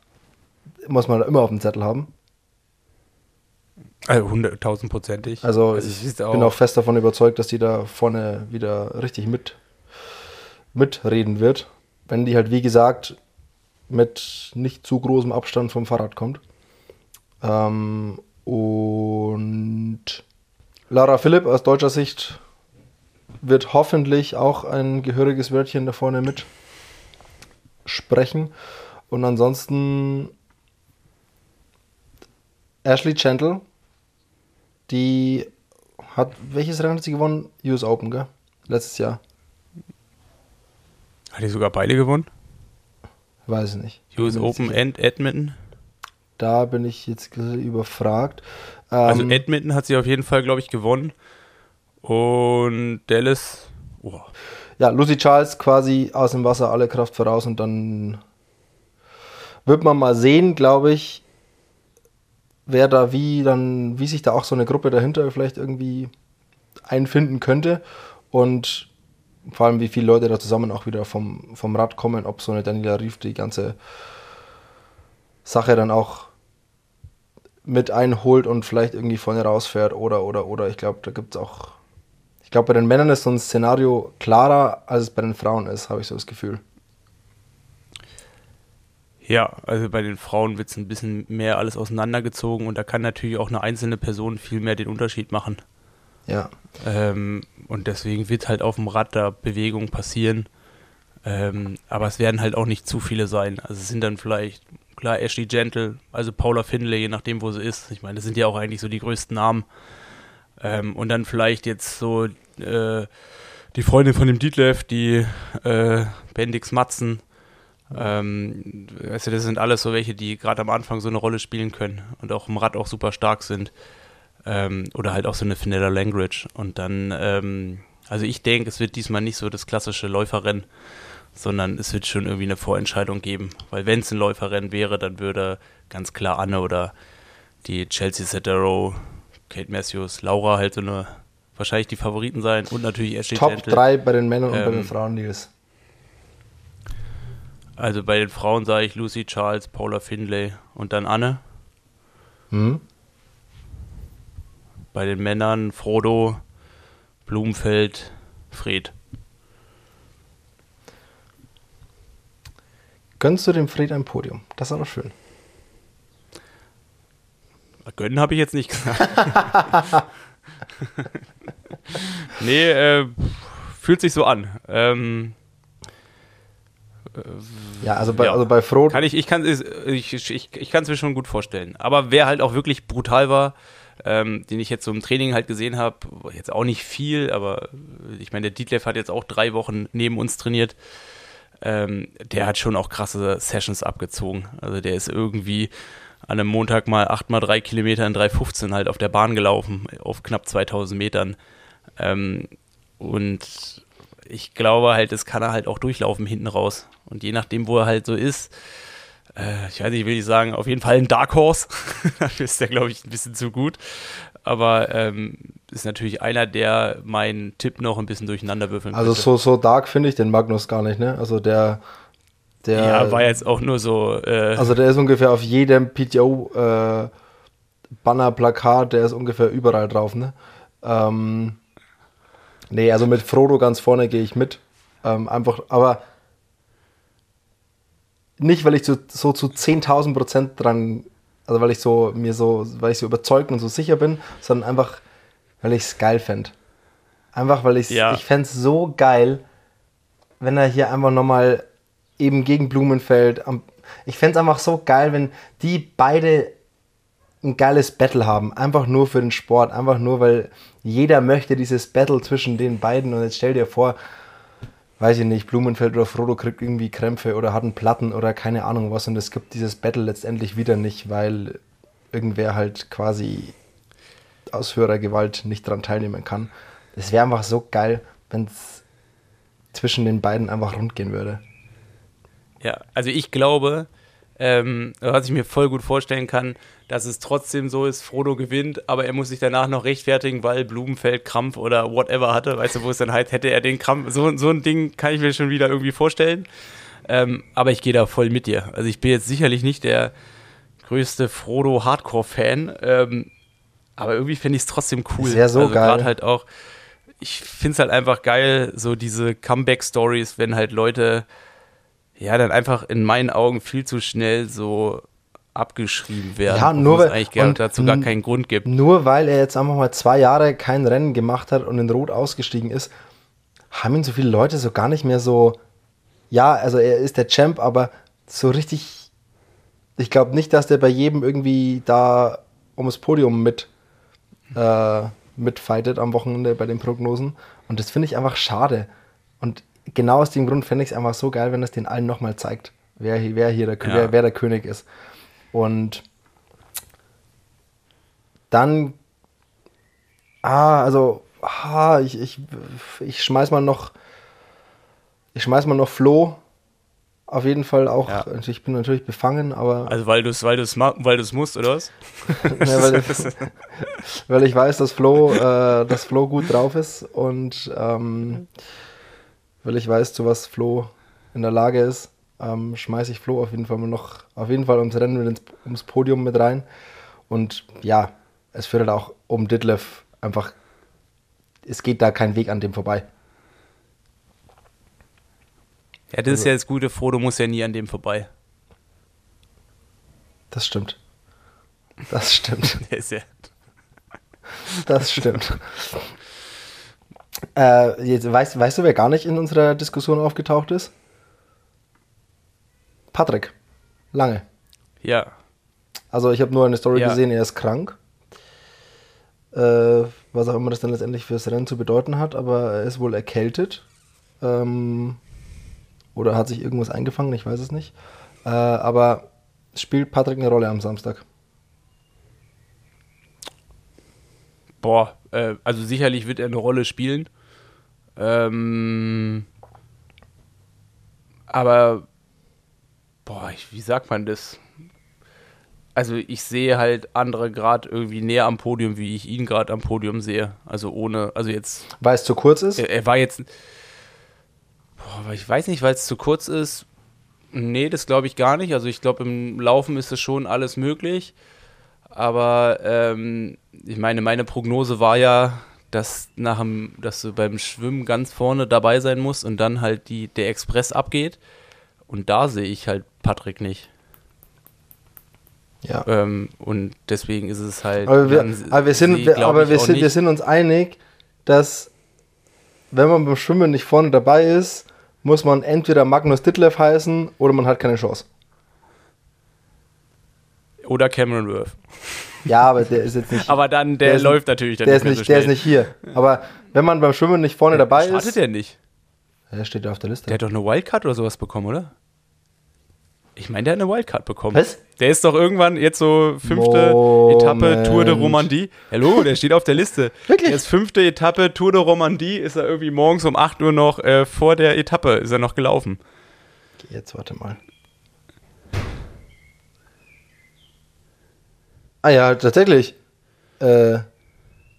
Speaker 1: muss man immer auf dem Zettel haben.
Speaker 2: Also hunderttausendprozentig.
Speaker 1: Also, also ich bin auch fest davon überzeugt, dass die da vorne wieder richtig mit, mitreden wird. Wenn die halt, wie gesagt, mit nicht zu großem Abstand vom Fahrrad kommt. Ähm, und Lara Philipp aus deutscher Sicht wird hoffentlich auch ein gehöriges Wörtchen da vorne mit sprechen. Und ansonsten Ashley Gentle, die hat, welches Rennen hat sie gewonnen? US Open, gell? Letztes Jahr.
Speaker 2: Hat die sogar beide gewonnen?
Speaker 1: Weiß ich nicht.
Speaker 2: US Open and Edmonton?
Speaker 1: Da bin ich jetzt überfragt.
Speaker 2: Also ähm, Edmonton hat sie auf jeden Fall, glaube ich, gewonnen. Und Dallas. Oh.
Speaker 1: Ja, Lucy Charles quasi aus dem Wasser alle Kraft voraus und dann wird man mal sehen, glaube ich, wer da wie dann, wie sich da auch so eine Gruppe dahinter vielleicht irgendwie einfinden könnte und vor allem wie viele Leute da zusammen auch wieder vom, vom Rad kommen, ob so eine Daniela Rief die ganze Sache dann auch mit einholt und vielleicht irgendwie vorne rausfährt oder oder oder ich glaube, da gibt es auch ich glaube, bei den Männern ist so ein Szenario klarer, als es bei den Frauen ist, habe ich so das Gefühl.
Speaker 2: Ja, also bei den Frauen wird es ein bisschen mehr alles auseinandergezogen und da kann natürlich auch eine einzelne Person viel mehr den Unterschied machen.
Speaker 1: Ja.
Speaker 2: Ähm, und deswegen wird halt auf dem Rad da Bewegung passieren. Ähm, aber es werden halt auch nicht zu viele sein. Also es sind dann vielleicht, klar, Ashley Gentle, also Paula Findlay, je nachdem, wo sie ist. Ich meine, das sind ja auch eigentlich so die größten Namen. Ähm, und dann vielleicht jetzt so äh, die Freundin von dem Dietlev, die äh, Bendix Matzen, ähm, weißt das sind alles so welche, die gerade am Anfang so eine Rolle spielen können und auch im Rad auch super stark sind. Ähm, oder halt auch so eine Finella Language. Und dann, ähm, also ich denke, es wird diesmal nicht so das klassische Läuferrennen, sondern es wird schon irgendwie eine Vorentscheidung geben. Weil wenn es ein Läuferrennen wäre, dann würde ganz klar Anne oder die Chelsea Cetero, Kate Matthews, Laura halt so eine wahrscheinlich die Favoriten sein und natürlich
Speaker 1: Ashley Top 3 bei den Männern und bei den ähm, Frauen, Nils.
Speaker 2: Also bei den Frauen sage ich Lucy Charles, Paula Findlay und dann Anne. Hm. Bei den Männern Frodo, Blumenfeld, Fred.
Speaker 1: Gönnst du dem Fred ein Podium? Das ist doch schön.
Speaker 2: Gönnen habe ich jetzt nicht gesagt. nee, äh, fühlt sich so an. Ähm,
Speaker 1: ja, also bei, ja. also bei Frodo.
Speaker 2: Kann ich, ich kann es ich, ich, ich mir schon gut vorstellen. Aber wer halt auch wirklich brutal war, ähm, den ich jetzt so im Training halt gesehen habe, jetzt auch nicht viel, aber ich meine, der Dietlev hat jetzt auch drei Wochen neben uns trainiert. Ähm, der hat schon auch krasse Sessions abgezogen. Also der ist irgendwie an einem Montag mal 8 mal 3 Kilometer in 3,15 halt auf der Bahn gelaufen, auf knapp 2000 Metern. Ähm, und ich glaube halt, das kann er halt auch durchlaufen hinten raus. Und je nachdem, wo er halt so ist, äh, ich weiß nicht, will ich sagen, auf jeden Fall ein Dark Horse. Dafür ist der, glaube ich, ein bisschen zu gut. Aber ähm, ist natürlich einer, der meinen Tipp noch ein bisschen durcheinander würfeln
Speaker 1: Also so, so dark finde ich den Magnus gar nicht, ne? Also der, der.
Speaker 2: Ja, war jetzt auch nur so. Äh,
Speaker 1: also der ist ungefähr auf jedem PTO äh, Banner, Plakat, der ist ungefähr überall drauf, ne? Ähm, nee, also mit Frodo ganz vorne gehe ich mit. Ähm, einfach, aber nicht, weil ich so, so zu 10.000 Prozent dran, also weil ich so mir so, weil ich so überzeugt und so sicher bin, sondern einfach, weil ich es geil fände. Einfach, weil ich's, ja. ich fände es so geil, wenn er hier einfach nochmal eben gegen Blumenfeld, am, ich fände es einfach so geil, wenn die beide ein geiles Battle haben. Einfach nur für den Sport. Einfach nur, weil jeder möchte dieses Battle zwischen den beiden. Und jetzt stell dir vor, weiß ich nicht, Blumenfeld oder Frodo kriegt irgendwie Krämpfe oder hat einen Platten oder keine Ahnung was. Und es gibt dieses Battle letztendlich wieder nicht, weil irgendwer halt quasi aus höherer Gewalt nicht daran teilnehmen kann. Es wäre einfach so geil, wenn es zwischen den beiden einfach rund gehen würde.
Speaker 2: Ja, also ich glaube, ähm, was ich mir voll gut vorstellen kann, dass es trotzdem so ist, Frodo gewinnt, aber er muss sich danach noch rechtfertigen, weil Blumenfeld Krampf oder whatever hatte. Weißt du, wo es dann halt hätte er den Krampf. So, so ein Ding kann ich mir schon wieder irgendwie vorstellen. Ähm, aber ich gehe da voll mit dir. Also ich bin jetzt sicherlich nicht der größte Frodo-Hardcore-Fan, ähm, aber irgendwie finde ich es trotzdem cool.
Speaker 1: Sehr so
Speaker 2: also
Speaker 1: geil.
Speaker 2: Gerade halt auch, ich finde es halt einfach geil, so diese Comeback-Stories, wenn halt Leute ja dann einfach in meinen Augen viel zu schnell so abgeschrieben werden.
Speaker 1: Ja, nur
Speaker 2: obwohl es
Speaker 1: weil-
Speaker 2: eigentlich gar, dazu gar keinen Grund gibt.
Speaker 1: Nur weil er jetzt einfach mal zwei Jahre kein Rennen gemacht hat und in Rot ausgestiegen ist, haben ihn so viele Leute so gar nicht mehr so. Ja, also er ist der Champ, aber so richtig. Ich glaube nicht, dass der bei jedem irgendwie da ums Podium mit äh, mitfightet am Wochenende bei den Prognosen. Und das finde ich einfach schade. Und genau aus dem Grund fände ich es einfach so geil, wenn es den allen nochmal zeigt, wer, hier- wer hier der,
Speaker 2: Ja.
Speaker 1: wer, wer der König ist. Und dann, ah, also, ah, ich, ich, ich schmeiß mal noch, ich schmeiß mal noch Flo. Auf jeden Fall auch,
Speaker 2: Ja.
Speaker 1: also ich bin natürlich befangen, aber
Speaker 2: Also weil du es weil du's weil du's musst, oder was?
Speaker 1: ja, weil, weil ich weiß, dass Flo, äh, dass Flo gut drauf ist und ähm, weil ich weiß, zu was Flo in der Lage ist, ähm, schmeiße ich Flo auf jeden Fall mal noch, auf jeden Fall ums Rennen mit ins, ums Podium mit rein. Und ja, es führt halt auch um Ditlev einfach, es geht da kein Weg an dem vorbei.
Speaker 2: Ja, das ist ja das Gute, Frodo muss ja nie an dem vorbei.
Speaker 1: Das stimmt. Das stimmt. Das stimmt. äh, jetzt weißt, weißt du, wer gar nicht in unserer Diskussion aufgetaucht ist? Patrick. Lange.
Speaker 2: Ja.
Speaker 1: Also ich habe nur eine Story
Speaker 2: Ja.
Speaker 1: gesehen, er ist krank. Äh, was auch immer das dann letztendlich fürs Rennen zu bedeuten hat, aber er ist wohl erkältet. Ähm, oder hat sich irgendwas eingefangen, ich weiß es nicht. Äh, aber spielt Patrick eine Rolle am Samstag?
Speaker 2: Boah, äh, also sicherlich wird er eine Rolle spielen. Ähm, aber, boah, ich, wie sagt man das? Also ich sehe halt andere gerade irgendwie näher am Podium, wie ich ihn gerade am Podium sehe. Also ohne, also jetzt,
Speaker 1: Weil es zu kurz ist?
Speaker 2: er, er war jetzt, boah, ich weiß nicht, weil es zu kurz ist. Nee, das glaube ich gar nicht. Also ich glaube, im Laufen ist es schon alles möglich. Aber ähm, ich meine, meine Prognose war ja, dass, nach dem, dass du beim Schwimmen ganz vorne dabei sein musst und dann halt die, der Express abgeht. Und da sehe ich halt Patrick nicht.
Speaker 1: Ja.
Speaker 2: Ähm, und deswegen ist es halt.
Speaker 1: Aber wir, aber wir, sind,
Speaker 2: glaub
Speaker 1: aber wir, sind, wir
Speaker 2: nicht-
Speaker 1: sind uns einig, dass wenn man beim Schwimmen nicht vorne dabei ist, muss man entweder Magnus Ditlev heißen oder man hat keine Chance.
Speaker 2: Oder Cameron Worth.
Speaker 1: Ja, aber der ist jetzt nicht.
Speaker 2: Aber dann, der,
Speaker 1: Der ist-
Speaker 2: läuft natürlich dann
Speaker 1: der, ist
Speaker 2: mehr
Speaker 1: nicht,
Speaker 2: so
Speaker 1: der ist nicht hier. Aber wenn man beim Schwimmen nicht vorne dabei
Speaker 2: Startet
Speaker 1: ist.
Speaker 2: der nicht?
Speaker 1: Der steht ja auf der Liste.
Speaker 2: Der hat doch eine Wildcard oder sowas bekommen, oder? Ich meine, der hat eine Wildcard bekommen.
Speaker 1: Was?
Speaker 2: Der ist doch irgendwann jetzt so fünfte Etappe Tour de
Speaker 1: Moment.
Speaker 2: Romandie. Hallo, der steht auf der Liste.
Speaker 1: Wirklich?
Speaker 2: Der ist fünfte Etappe Tour de Romandie, ist er irgendwie morgens um 8 Uhr noch äh, vor der Etappe, ist er noch gelaufen.
Speaker 1: Jetzt warte mal. Ah ja, tatsächlich. Äh,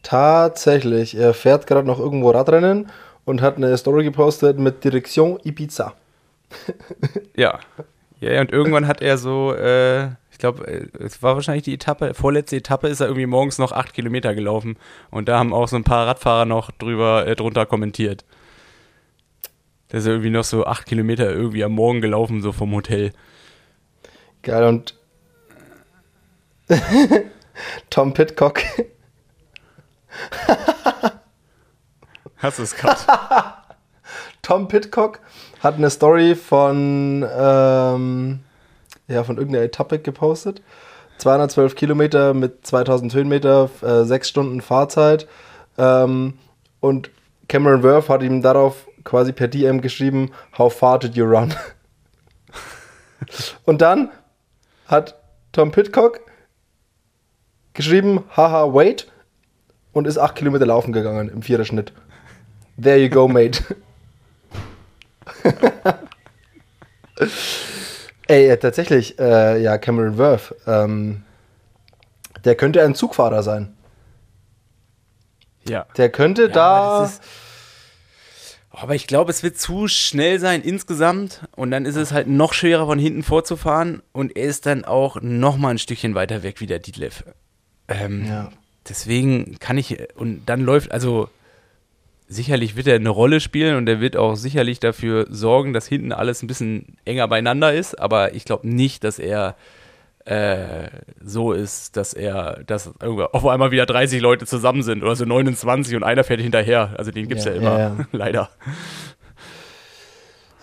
Speaker 1: tatsächlich. Er fährt gerade noch irgendwo Radrennen und hat eine Story gepostet mit Direktion Ibiza.
Speaker 2: Ja. Ja, und irgendwann hat er so, äh, ich glaube, äh, es war wahrscheinlich die Etappe, vorletzte Etappe ist er irgendwie morgens noch 8 Kilometer gelaufen. Und da haben auch so ein paar Radfahrer noch drüber, äh, drunter kommentiert. Der ist irgendwie noch so 8 Kilometer irgendwie am Morgen gelaufen, so vom Hotel.
Speaker 1: Geil und Tom Pitcock.
Speaker 2: Hast du es gerade?
Speaker 1: Tom Pitcock hat eine Story von, ähm, ja, von irgendeiner Etappe gepostet. 212 Kilometer mit 2000 Höhenmeter, äh, 6 Stunden Fahrzeit. Ähm, und Cameron Worth hat ihm darauf quasi per DM geschrieben, how far did you run? und dann hat Tom Pitcock geschrieben, haha, wait, und ist 8 Kilometer laufen gegangen im Viererschnitt. There you go, mate. Ey, äh, tatsächlich, äh, ja, Cameron Worth, ähm, der könnte ein Zugfahrer sein.
Speaker 2: Ja.
Speaker 1: Der könnte
Speaker 2: Ja,
Speaker 1: da.
Speaker 2: das ist- Aber ich glaube, es wird zu schnell sein insgesamt und dann ist es halt noch schwerer von hinten vorzufahren und er ist dann auch noch mal ein Stückchen weiter weg wie der Dietleff. Ähm,
Speaker 1: Ja.
Speaker 2: Deswegen kann ich, und dann läuft, also sicherlich wird er eine Rolle spielen und er wird auch sicherlich dafür sorgen, dass hinten alles ein bisschen enger beieinander ist, aber ich glaube nicht, dass er äh, so ist, dass er, dass auf einmal wieder 30 Leute zusammen sind oder so 29 und einer fährt hinterher. Also den gibt es
Speaker 1: Ja,
Speaker 2: ja, immer,
Speaker 1: ja, ja.
Speaker 2: leider.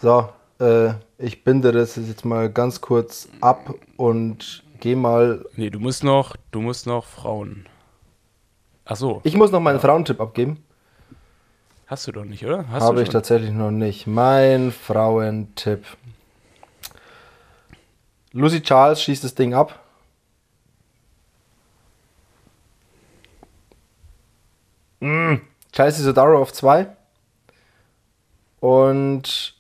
Speaker 1: So, äh, ich binde das jetzt mal ganz kurz ab und gehe mal.
Speaker 2: Nee, du musst noch, du musst noch Frauen. Ach so,
Speaker 1: Ich muss noch meinen Frauentipp abgeben.
Speaker 2: Hast du doch nicht, oder? Hast
Speaker 1: Habe ich tatsächlich noch nicht. Mein Frauentipp. Lucy Charles schießt das Ding ab. Mm, Chelsea Sodaro auf 2. Und.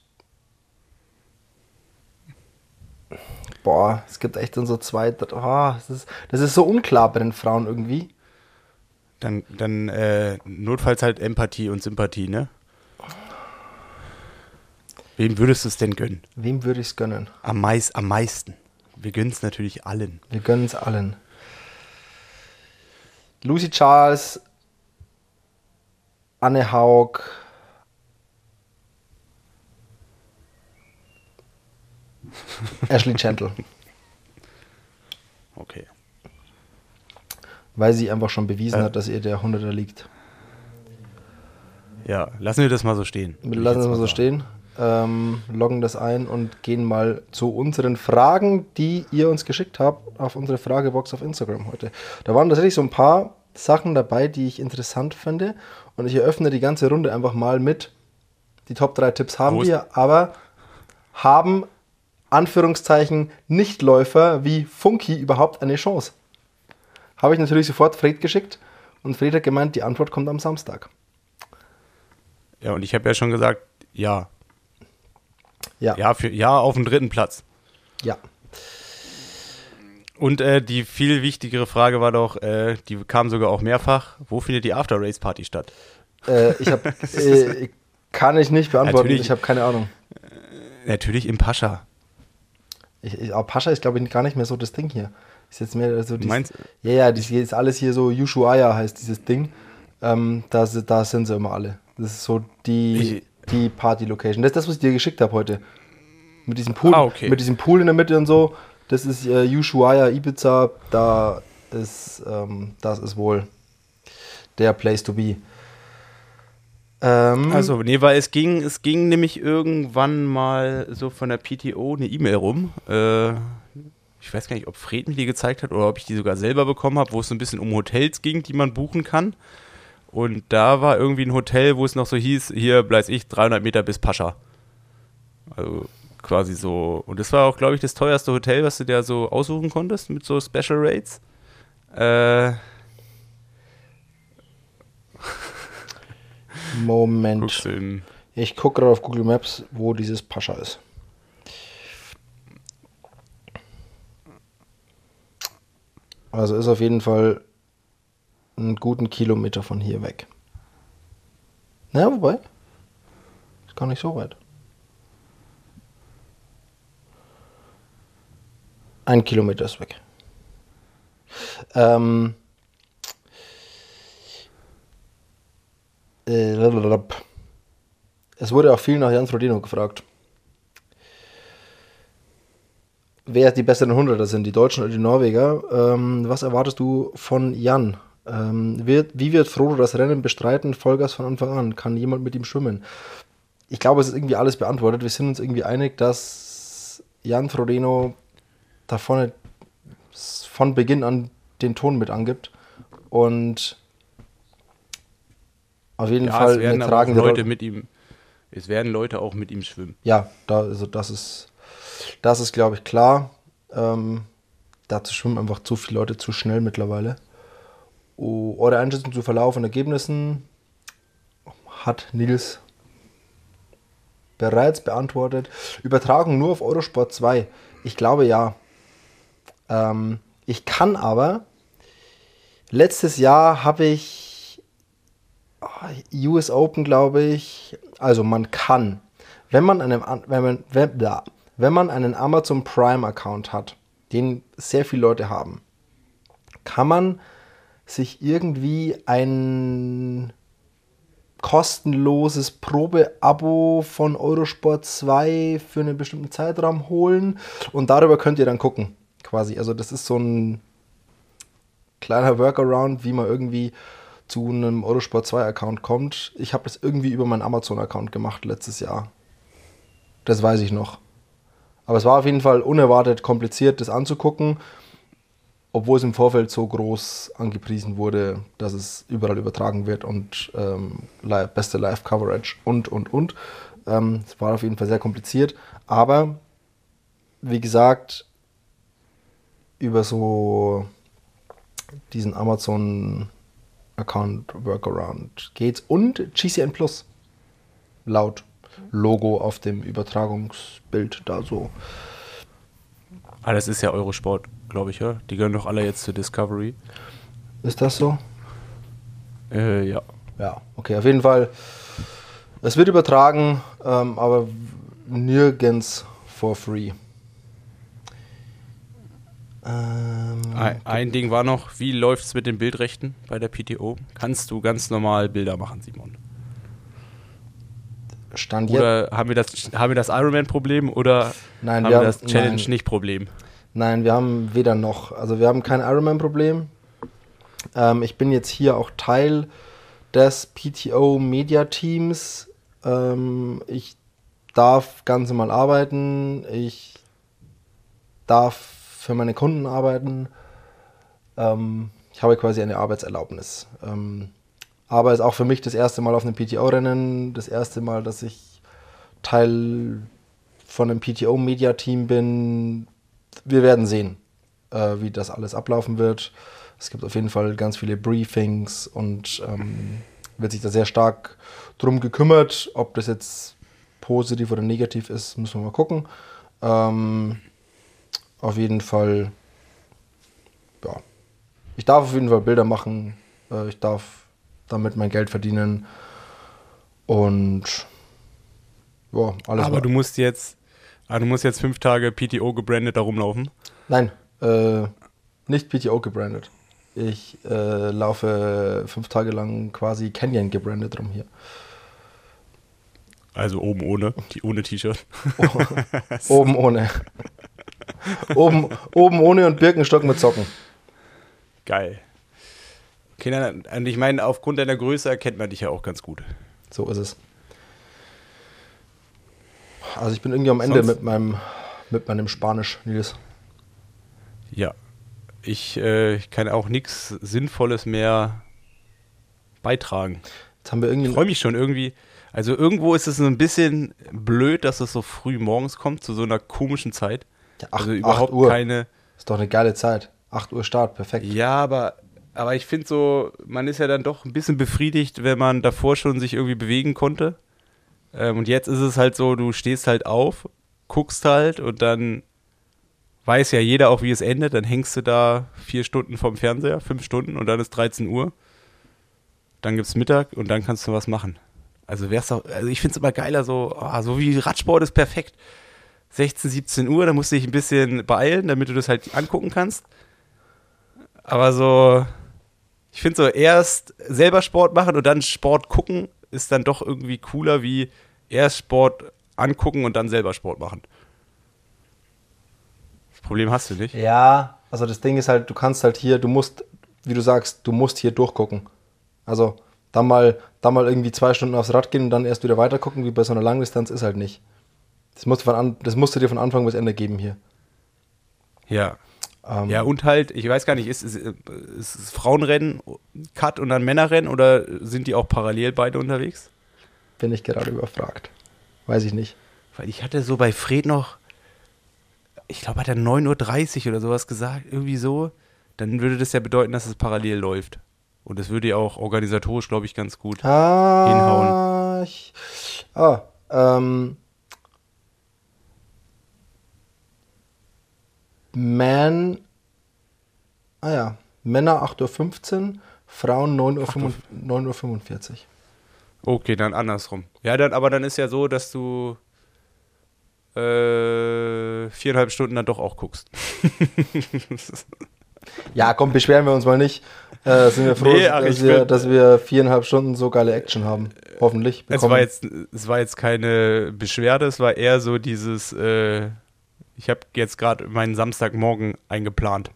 Speaker 1: Boah, es gibt echt dann so zwei. Oh, das, ist, das ist so unklar bei den Frauen irgendwie.
Speaker 2: Dann, dann äh, notfalls halt Empathie und Sympathie, ne? Wem würdest du es denn gönnen?
Speaker 1: Wem würde ich es gönnen?
Speaker 2: Am, meist, am meisten. Wir gönnen es natürlich allen.
Speaker 1: Wir gönnen es allen. Lucy Charles, Anne Haug, Ashley Gentle,
Speaker 2: Okay.
Speaker 1: Weil sie einfach schon bewiesen
Speaker 2: Äh.
Speaker 1: hat, dass ihr der 100er liegt.
Speaker 2: Ja, lassen wir das mal so stehen.
Speaker 1: Wir lassen
Speaker 2: jetzt
Speaker 1: es mal so stehen, ähm, loggen das ein und gehen mal zu unseren Fragen, die ihr uns geschickt habt auf unsere Fragebox auf Instagram heute. Da waren tatsächlich so ein paar Sachen dabei, die ich interessant finde und ich eröffne die ganze Runde einfach mal mit. Die Top 3 Tipps haben
Speaker 2: Prost.
Speaker 1: wir, aber haben Anführungszeichen Nichtläufer wie Funky überhaupt eine Chance? Habe ich natürlich sofort Fred geschickt und Fred hat gemeint, die Antwort kommt am Samstag.
Speaker 2: Ja, und ich habe ja schon gesagt, ja.
Speaker 1: Ja, ja.
Speaker 2: Für, ja, auf dem dritten Platz.
Speaker 1: ja.
Speaker 2: Und äh, die viel wichtigere Frage war doch, äh, die kam sogar auch mehrfach, wo findet die After-Race-Party statt?
Speaker 1: Äh, ich habe, äh, kann ich nicht beantworten.
Speaker 2: Natürlich.
Speaker 1: Ich habe keine Ahnung.
Speaker 2: Natürlich im Pascha.
Speaker 1: Ich, ich, aber Pascha ist, glaube ich, gar nicht mehr so das Ding hier. Ist jetzt mehr so dieses,
Speaker 2: meinst-
Speaker 1: Ja, ja, das ist alles hier so Ushuaia heißt dieses Ding. Ähm, da, da sind sie immer alle. Das ist so die,
Speaker 2: Ich-
Speaker 1: die Party-Location. Das ist das, was ich dir geschickt habe heute. Mit diesem Pool,
Speaker 2: Ah, okay.
Speaker 1: mit diesem Pool in der Mitte und so. Das ist äh, Ushuaia, Ibiza. Da ist, ähm, das ist wohl der Place to be. Ähm,
Speaker 2: Also, nee, weil es ging, es ging nämlich irgendwann mal so von der PTO eine E-Mail rum. Äh, ich weiß gar nicht, ob Fred mir die gezeigt hat oder ob ich die sogar selber bekommen habe, wo es so ein bisschen um Hotels ging, die man buchen kann. Und da war irgendwie ein Hotel, wo es noch so hieß, hier bleib ich 300 Meter bis Pascha. Also quasi so. Und das war auch, glaube ich, das teuerste Hotel, was du dir so aussuchen konntest mit so Special Rates. Äh,
Speaker 1: Moment. Ich gucke gerade auf Google Maps, wo dieses Pascha ist. Also ist auf jeden Fall einen guten Kilometer von hier weg. Na, wobei. Ist gar nicht so weit. Ein Kilometer ist weg. Ähm. Äh. Es wurde auch viel nach Jan Frodeno gefragt. Wer die besseren Hunderter sind, die Deutschen oder die Norweger. Ähm, was erwartest du von Jan? Ähm, wird, wie wird Frodo das Rennen bestreiten? Vollgas von Anfang an. Kann jemand mit ihm schwimmen? Ich glaube, es ist irgendwie alles beantwortet. Wir sind uns irgendwie einig, dass Jan Frodeno da vorne von Beginn an den Ton mit angibt. Und auf jeden
Speaker 2: Ja,
Speaker 1: Fall
Speaker 2: es werden
Speaker 1: eine tragende
Speaker 2: Leute mit ihm, es werden Leute auch mit ihm schwimmen.
Speaker 1: Ja, da, also das ist, das ist, glaube ich, klar. Ähm, dazu schwimmen einfach zu viele Leute zu schnell mittlerweile. Oh, eure Einschätzung zu Verlauf und Ergebnissen hat Nils bereits beantwortet. Übertragung nur auf Eurosport 2. Ich glaube ja. Ähm, ich kann aber. Letztes Jahr habe ich ah, US Open, glaube ich. Also man kann, wenn man einen, An- wenn man, wenn, ja, wenn man einen Amazon Prime Account hat, den sehr viele Leute haben, kann man sich irgendwie ein kostenloses Probeabo von Eurosport 2 für einen bestimmten Zeitraum holen und darüber könnt ihr dann gucken, quasi. Also das ist so ein kleiner Workaround, wie man irgendwie zu einem Eurosport 2 Account kommt. Ich habe das irgendwie über meinen Amazon Account gemacht letztes Jahr. Das weiß ich noch. Aber es war auf jeden Fall unerwartet kompliziert, das anzugucken, obwohl es im Vorfeld so groß angepriesen wurde, dass es überall übertragen wird und ähm, live, beste Live-Coverage und, und, und. Ähm, es war auf jeden Fall sehr kompliziert, aber wie gesagt, über so diesen Amazon-Account Workaround geht's. Und GCN Plus. Laut Logo auf dem Übertragungsbild da so.
Speaker 2: Ah, das ist ja Eurosport, glaube ich, ja. Die gehören doch alle jetzt zu Discovery.
Speaker 1: Ist das so?
Speaker 2: Äh, ja.
Speaker 1: Ja, okay, auf jeden Fall. Es wird übertragen, ähm, aber nirgends for free. Ähm,
Speaker 2: Ein, ein Ding war noch, wie läuft es mit den Bildrechten bei der PTO? Kannst du ganz normal Bilder machen, Simon?
Speaker 1: Stand jetzt.
Speaker 2: Oder haben wir das, haben wir das Ironman-Problem oder
Speaker 1: Nein,
Speaker 2: haben
Speaker 1: wir haben-
Speaker 2: das Challenge
Speaker 1: nein. wir haben weder noch. Also wir haben kein Ironman-Problem. Ähm, ich bin jetzt hier auch Teil des PTO Media Teams. Ähm, ich darf ganz normal arbeiten. Ich darf für meine Kunden arbeiten. Ähm, ich habe quasi eine Arbeitserlaubnis. Ähm, aber ist auch für mich das erste Mal auf einem PTO-Rennen, das erste Mal, dass ich Teil von einem PTO-Media-Team bin. Wir werden sehen, äh, wie das alles ablaufen wird. Es gibt auf jeden Fall ganz viele Briefings und ähm, wird sich da sehr stark drum gekümmert. Ob das jetzt positiv oder negativ ist, müssen wir mal gucken. Ähm, auf jeden Fall, ja. Ich darf auf jeden Fall Bilder machen. Äh, ich darf damit mein Geld verdienen. Und ja, alles
Speaker 2: Aber
Speaker 1: wa-
Speaker 2: du musst jetzt, ah, du musst jetzt fünf Tage PTO gebrandet da rumlaufen.
Speaker 1: Nein, äh, nicht PTO gebrandet. Ich äh, laufe fünf Tage lang quasi Canyon gebrandet rum hier.
Speaker 2: Also oben ohne, die ohne T-Shirt.
Speaker 1: Oben ohne. oben, oben ohne und Birkenstock mit Socken.
Speaker 2: Geil. Okay, und ich meine, aufgrund deiner Größe erkennt man dich ja auch ganz gut.
Speaker 1: So ist es. Also ich bin irgendwie am Ende
Speaker 2: Sonst-
Speaker 1: mit meinem, mit meinem Spanisch, Nils.
Speaker 2: Ja. Ich, äh, ich kann auch nichts Sinnvolles mehr beitragen.
Speaker 1: Jetzt haben wir irgendwie
Speaker 2: Ich freue mich schon irgendwie. Also irgendwo ist es so ein bisschen blöd, dass es so früh morgens kommt, zu so einer komischen Zeit.
Speaker 1: Ja, acht-
Speaker 2: also
Speaker 1: acht
Speaker 2: überhaupt
Speaker 1: Uhr.
Speaker 2: keine.
Speaker 1: Ist doch eine geile Zeit. 8 Uhr Start, perfekt.
Speaker 2: Ja, aber, aber ich finde so, man ist ja dann doch ein bisschen befriedigt, wenn man davor schon sich irgendwie bewegen konnte. Ähm, und jetzt ist es halt so, du stehst halt auf, guckst halt und dann weiß ja jeder auch, wie es endet. Dann hängst du da vier Stunden vom Fernseher, fünf Stunden und dann ist 13 Uhr. Dann gibt's Mittag und dann kannst du was machen. Also wär's auch, also ich finde es immer geiler, so, ah, so wie Radsport ist perfekt. 16, 17 Uhr, da musst du dich ein bisschen beeilen, damit du das halt angucken kannst. Aber so, ich finde so, erst selber Sport machen und dann Sport gucken, ist dann doch irgendwie cooler, wie erst Sport angucken und dann selber Sport machen. Das Problem hast du nicht.
Speaker 1: Ja, also das Ding ist halt, du kannst halt hier, du musst, wie du sagst, du musst hier durchgucken. Also dann mal, dann mal irgendwie zwei Stunden aufs Rad gehen und dann erst wieder weiter gucken, wie bei so einer Langdistanz ist halt nicht. Das musst du, von an, das musst du dir von Anfang bis Ende geben hier.
Speaker 2: Ja.
Speaker 1: Ähm,
Speaker 2: Ja, und halt, ich weiß gar nicht, ist, ist, ist es Frauenrennen, Cut und dann Männerrennen oder sind die auch parallel beide unterwegs?
Speaker 1: Bin ich gerade überfragt. Weiß ich nicht.
Speaker 2: Weil ich hatte so bei Fred noch, ich glaube, hat er 9.30 Uhr oder sowas gesagt, irgendwie so. Dann würde das ja bedeuten, dass es parallel läuft. Und das würde ja auch organisatorisch, glaube ich, ganz gut.
Speaker 1: Ah, ich, ah ähm, Man, ah ja, Männer 8.15 Uhr, Frauen 9.45 Uhr.
Speaker 2: Okay, dann andersrum. Ja, dann, aber dann ist ja so, dass du äh, viereinhalb Stunden dann doch auch guckst.
Speaker 1: Ja, komm, beschweren wir uns mal nicht. Äh, sind wir froh,
Speaker 2: Nee, ach,
Speaker 1: dass, wir, dass wir viereinhalb Stunden so geile Action haben. Hoffentlich.
Speaker 2: Es war, jetzt, es war jetzt keine Beschwerde, es war eher so dieses, äh, ich habe jetzt gerade meinen Samstagmorgen eingeplant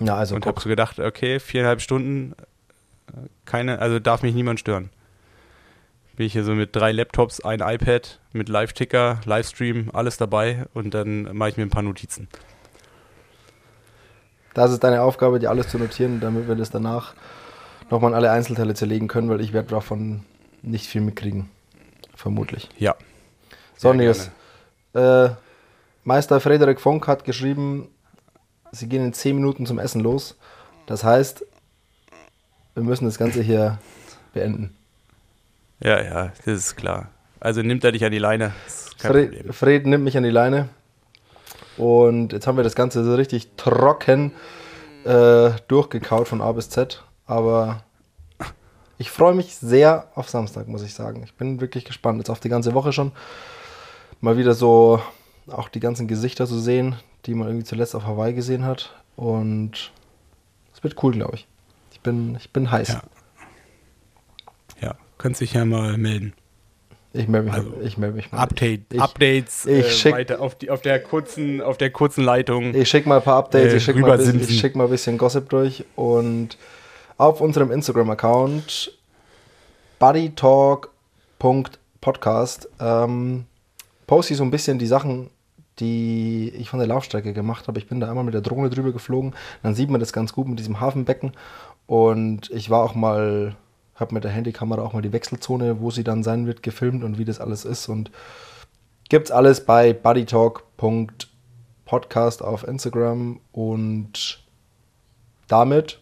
Speaker 1: ja, also
Speaker 2: und habe so gedacht, okay, viereinhalb Stunden, äh, keine, also darf mich niemand stören. Bin ich hier so mit drei Laptops, ein iPad, mit Live-Ticker, Livestream, alles dabei und dann mache ich mir ein paar Notizen.
Speaker 1: Das ist deine Aufgabe, dir alles zu notieren, damit wir das danach nochmal in alle Einzelteile zerlegen können, weil ich werde davon nicht viel mitkriegen. Vermutlich.
Speaker 2: Ja.
Speaker 1: So,
Speaker 2: Sehr
Speaker 1: Nils. Äh, Meister Frederik Fonk hat geschrieben, sie gehen in 10 Minuten zum Essen los. Das heißt, wir müssen das Ganze hier beenden.
Speaker 2: Ja, ja, das ist klar. Also nimmt er dich an die Leine.
Speaker 1: Fred. Fred nimmt mich an die Leine. Und jetzt haben wir das Ganze so richtig trocken äh, durchgekaut von A bis Z. Aber ich freue mich sehr auf Samstag, muss ich sagen. Ich bin wirklich gespannt. Jetzt auf die ganze Woche schon. Mal wieder so auch die ganzen Gesichter zu sehen, die man irgendwie zuletzt auf Hawaii gesehen hat. Und es wird cool, glaube ich. Ich bin, ich bin heiß.
Speaker 2: Ja. Ja, kannst dich ja mal melden.
Speaker 1: Ich melde mich,
Speaker 2: Also,
Speaker 1: ich melde mich mal.
Speaker 2: Update,
Speaker 1: ich,
Speaker 2: Updates
Speaker 1: ich
Speaker 2: äh,
Speaker 1: schick-
Speaker 2: weiter auf, die, auf, der kurzen, auf der kurzen Leitung.
Speaker 1: Ich schicke mal ein paar Updates,
Speaker 2: Äh,
Speaker 1: ich schicke mal, bisschen- ich schick mal ein bisschen Gossip durch und auf unserem Instagram-Account buddytalk.podcast ähm, poste ich so ein bisschen die Sachen, die ich von der Laufstrecke gemacht habe. Ich bin da einmal mit der Drohne drüber geflogen, dann sieht man das ganz gut mit diesem Hafenbecken und ich war auch mal, habe mit der Handykamera auch mal die Wechselzone, wo sie dann sein wird, gefilmt und wie das alles ist und gibt's alles bei buddytalk.podcast auf Instagram und damit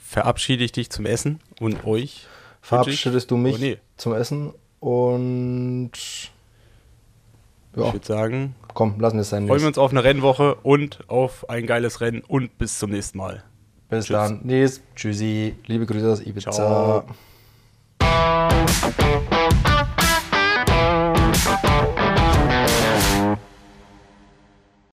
Speaker 2: Verabschiede ich dich zum Essen und euch.
Speaker 1: verabschiedest du mich
Speaker 2: Oh, nee.
Speaker 1: zum Essen und
Speaker 2: Ich
Speaker 1: ja,
Speaker 2: würde sagen,
Speaker 1: komm, lassen wir es sein.
Speaker 2: freuen wir uns auf eine Rennwoche und auf ein geiles Rennen und bis zum nächsten Mal.
Speaker 1: Bis
Speaker 2: Tschüss.
Speaker 1: dann. Tschüssi, liebe Grüße aus Ibiza.
Speaker 2: Ciao.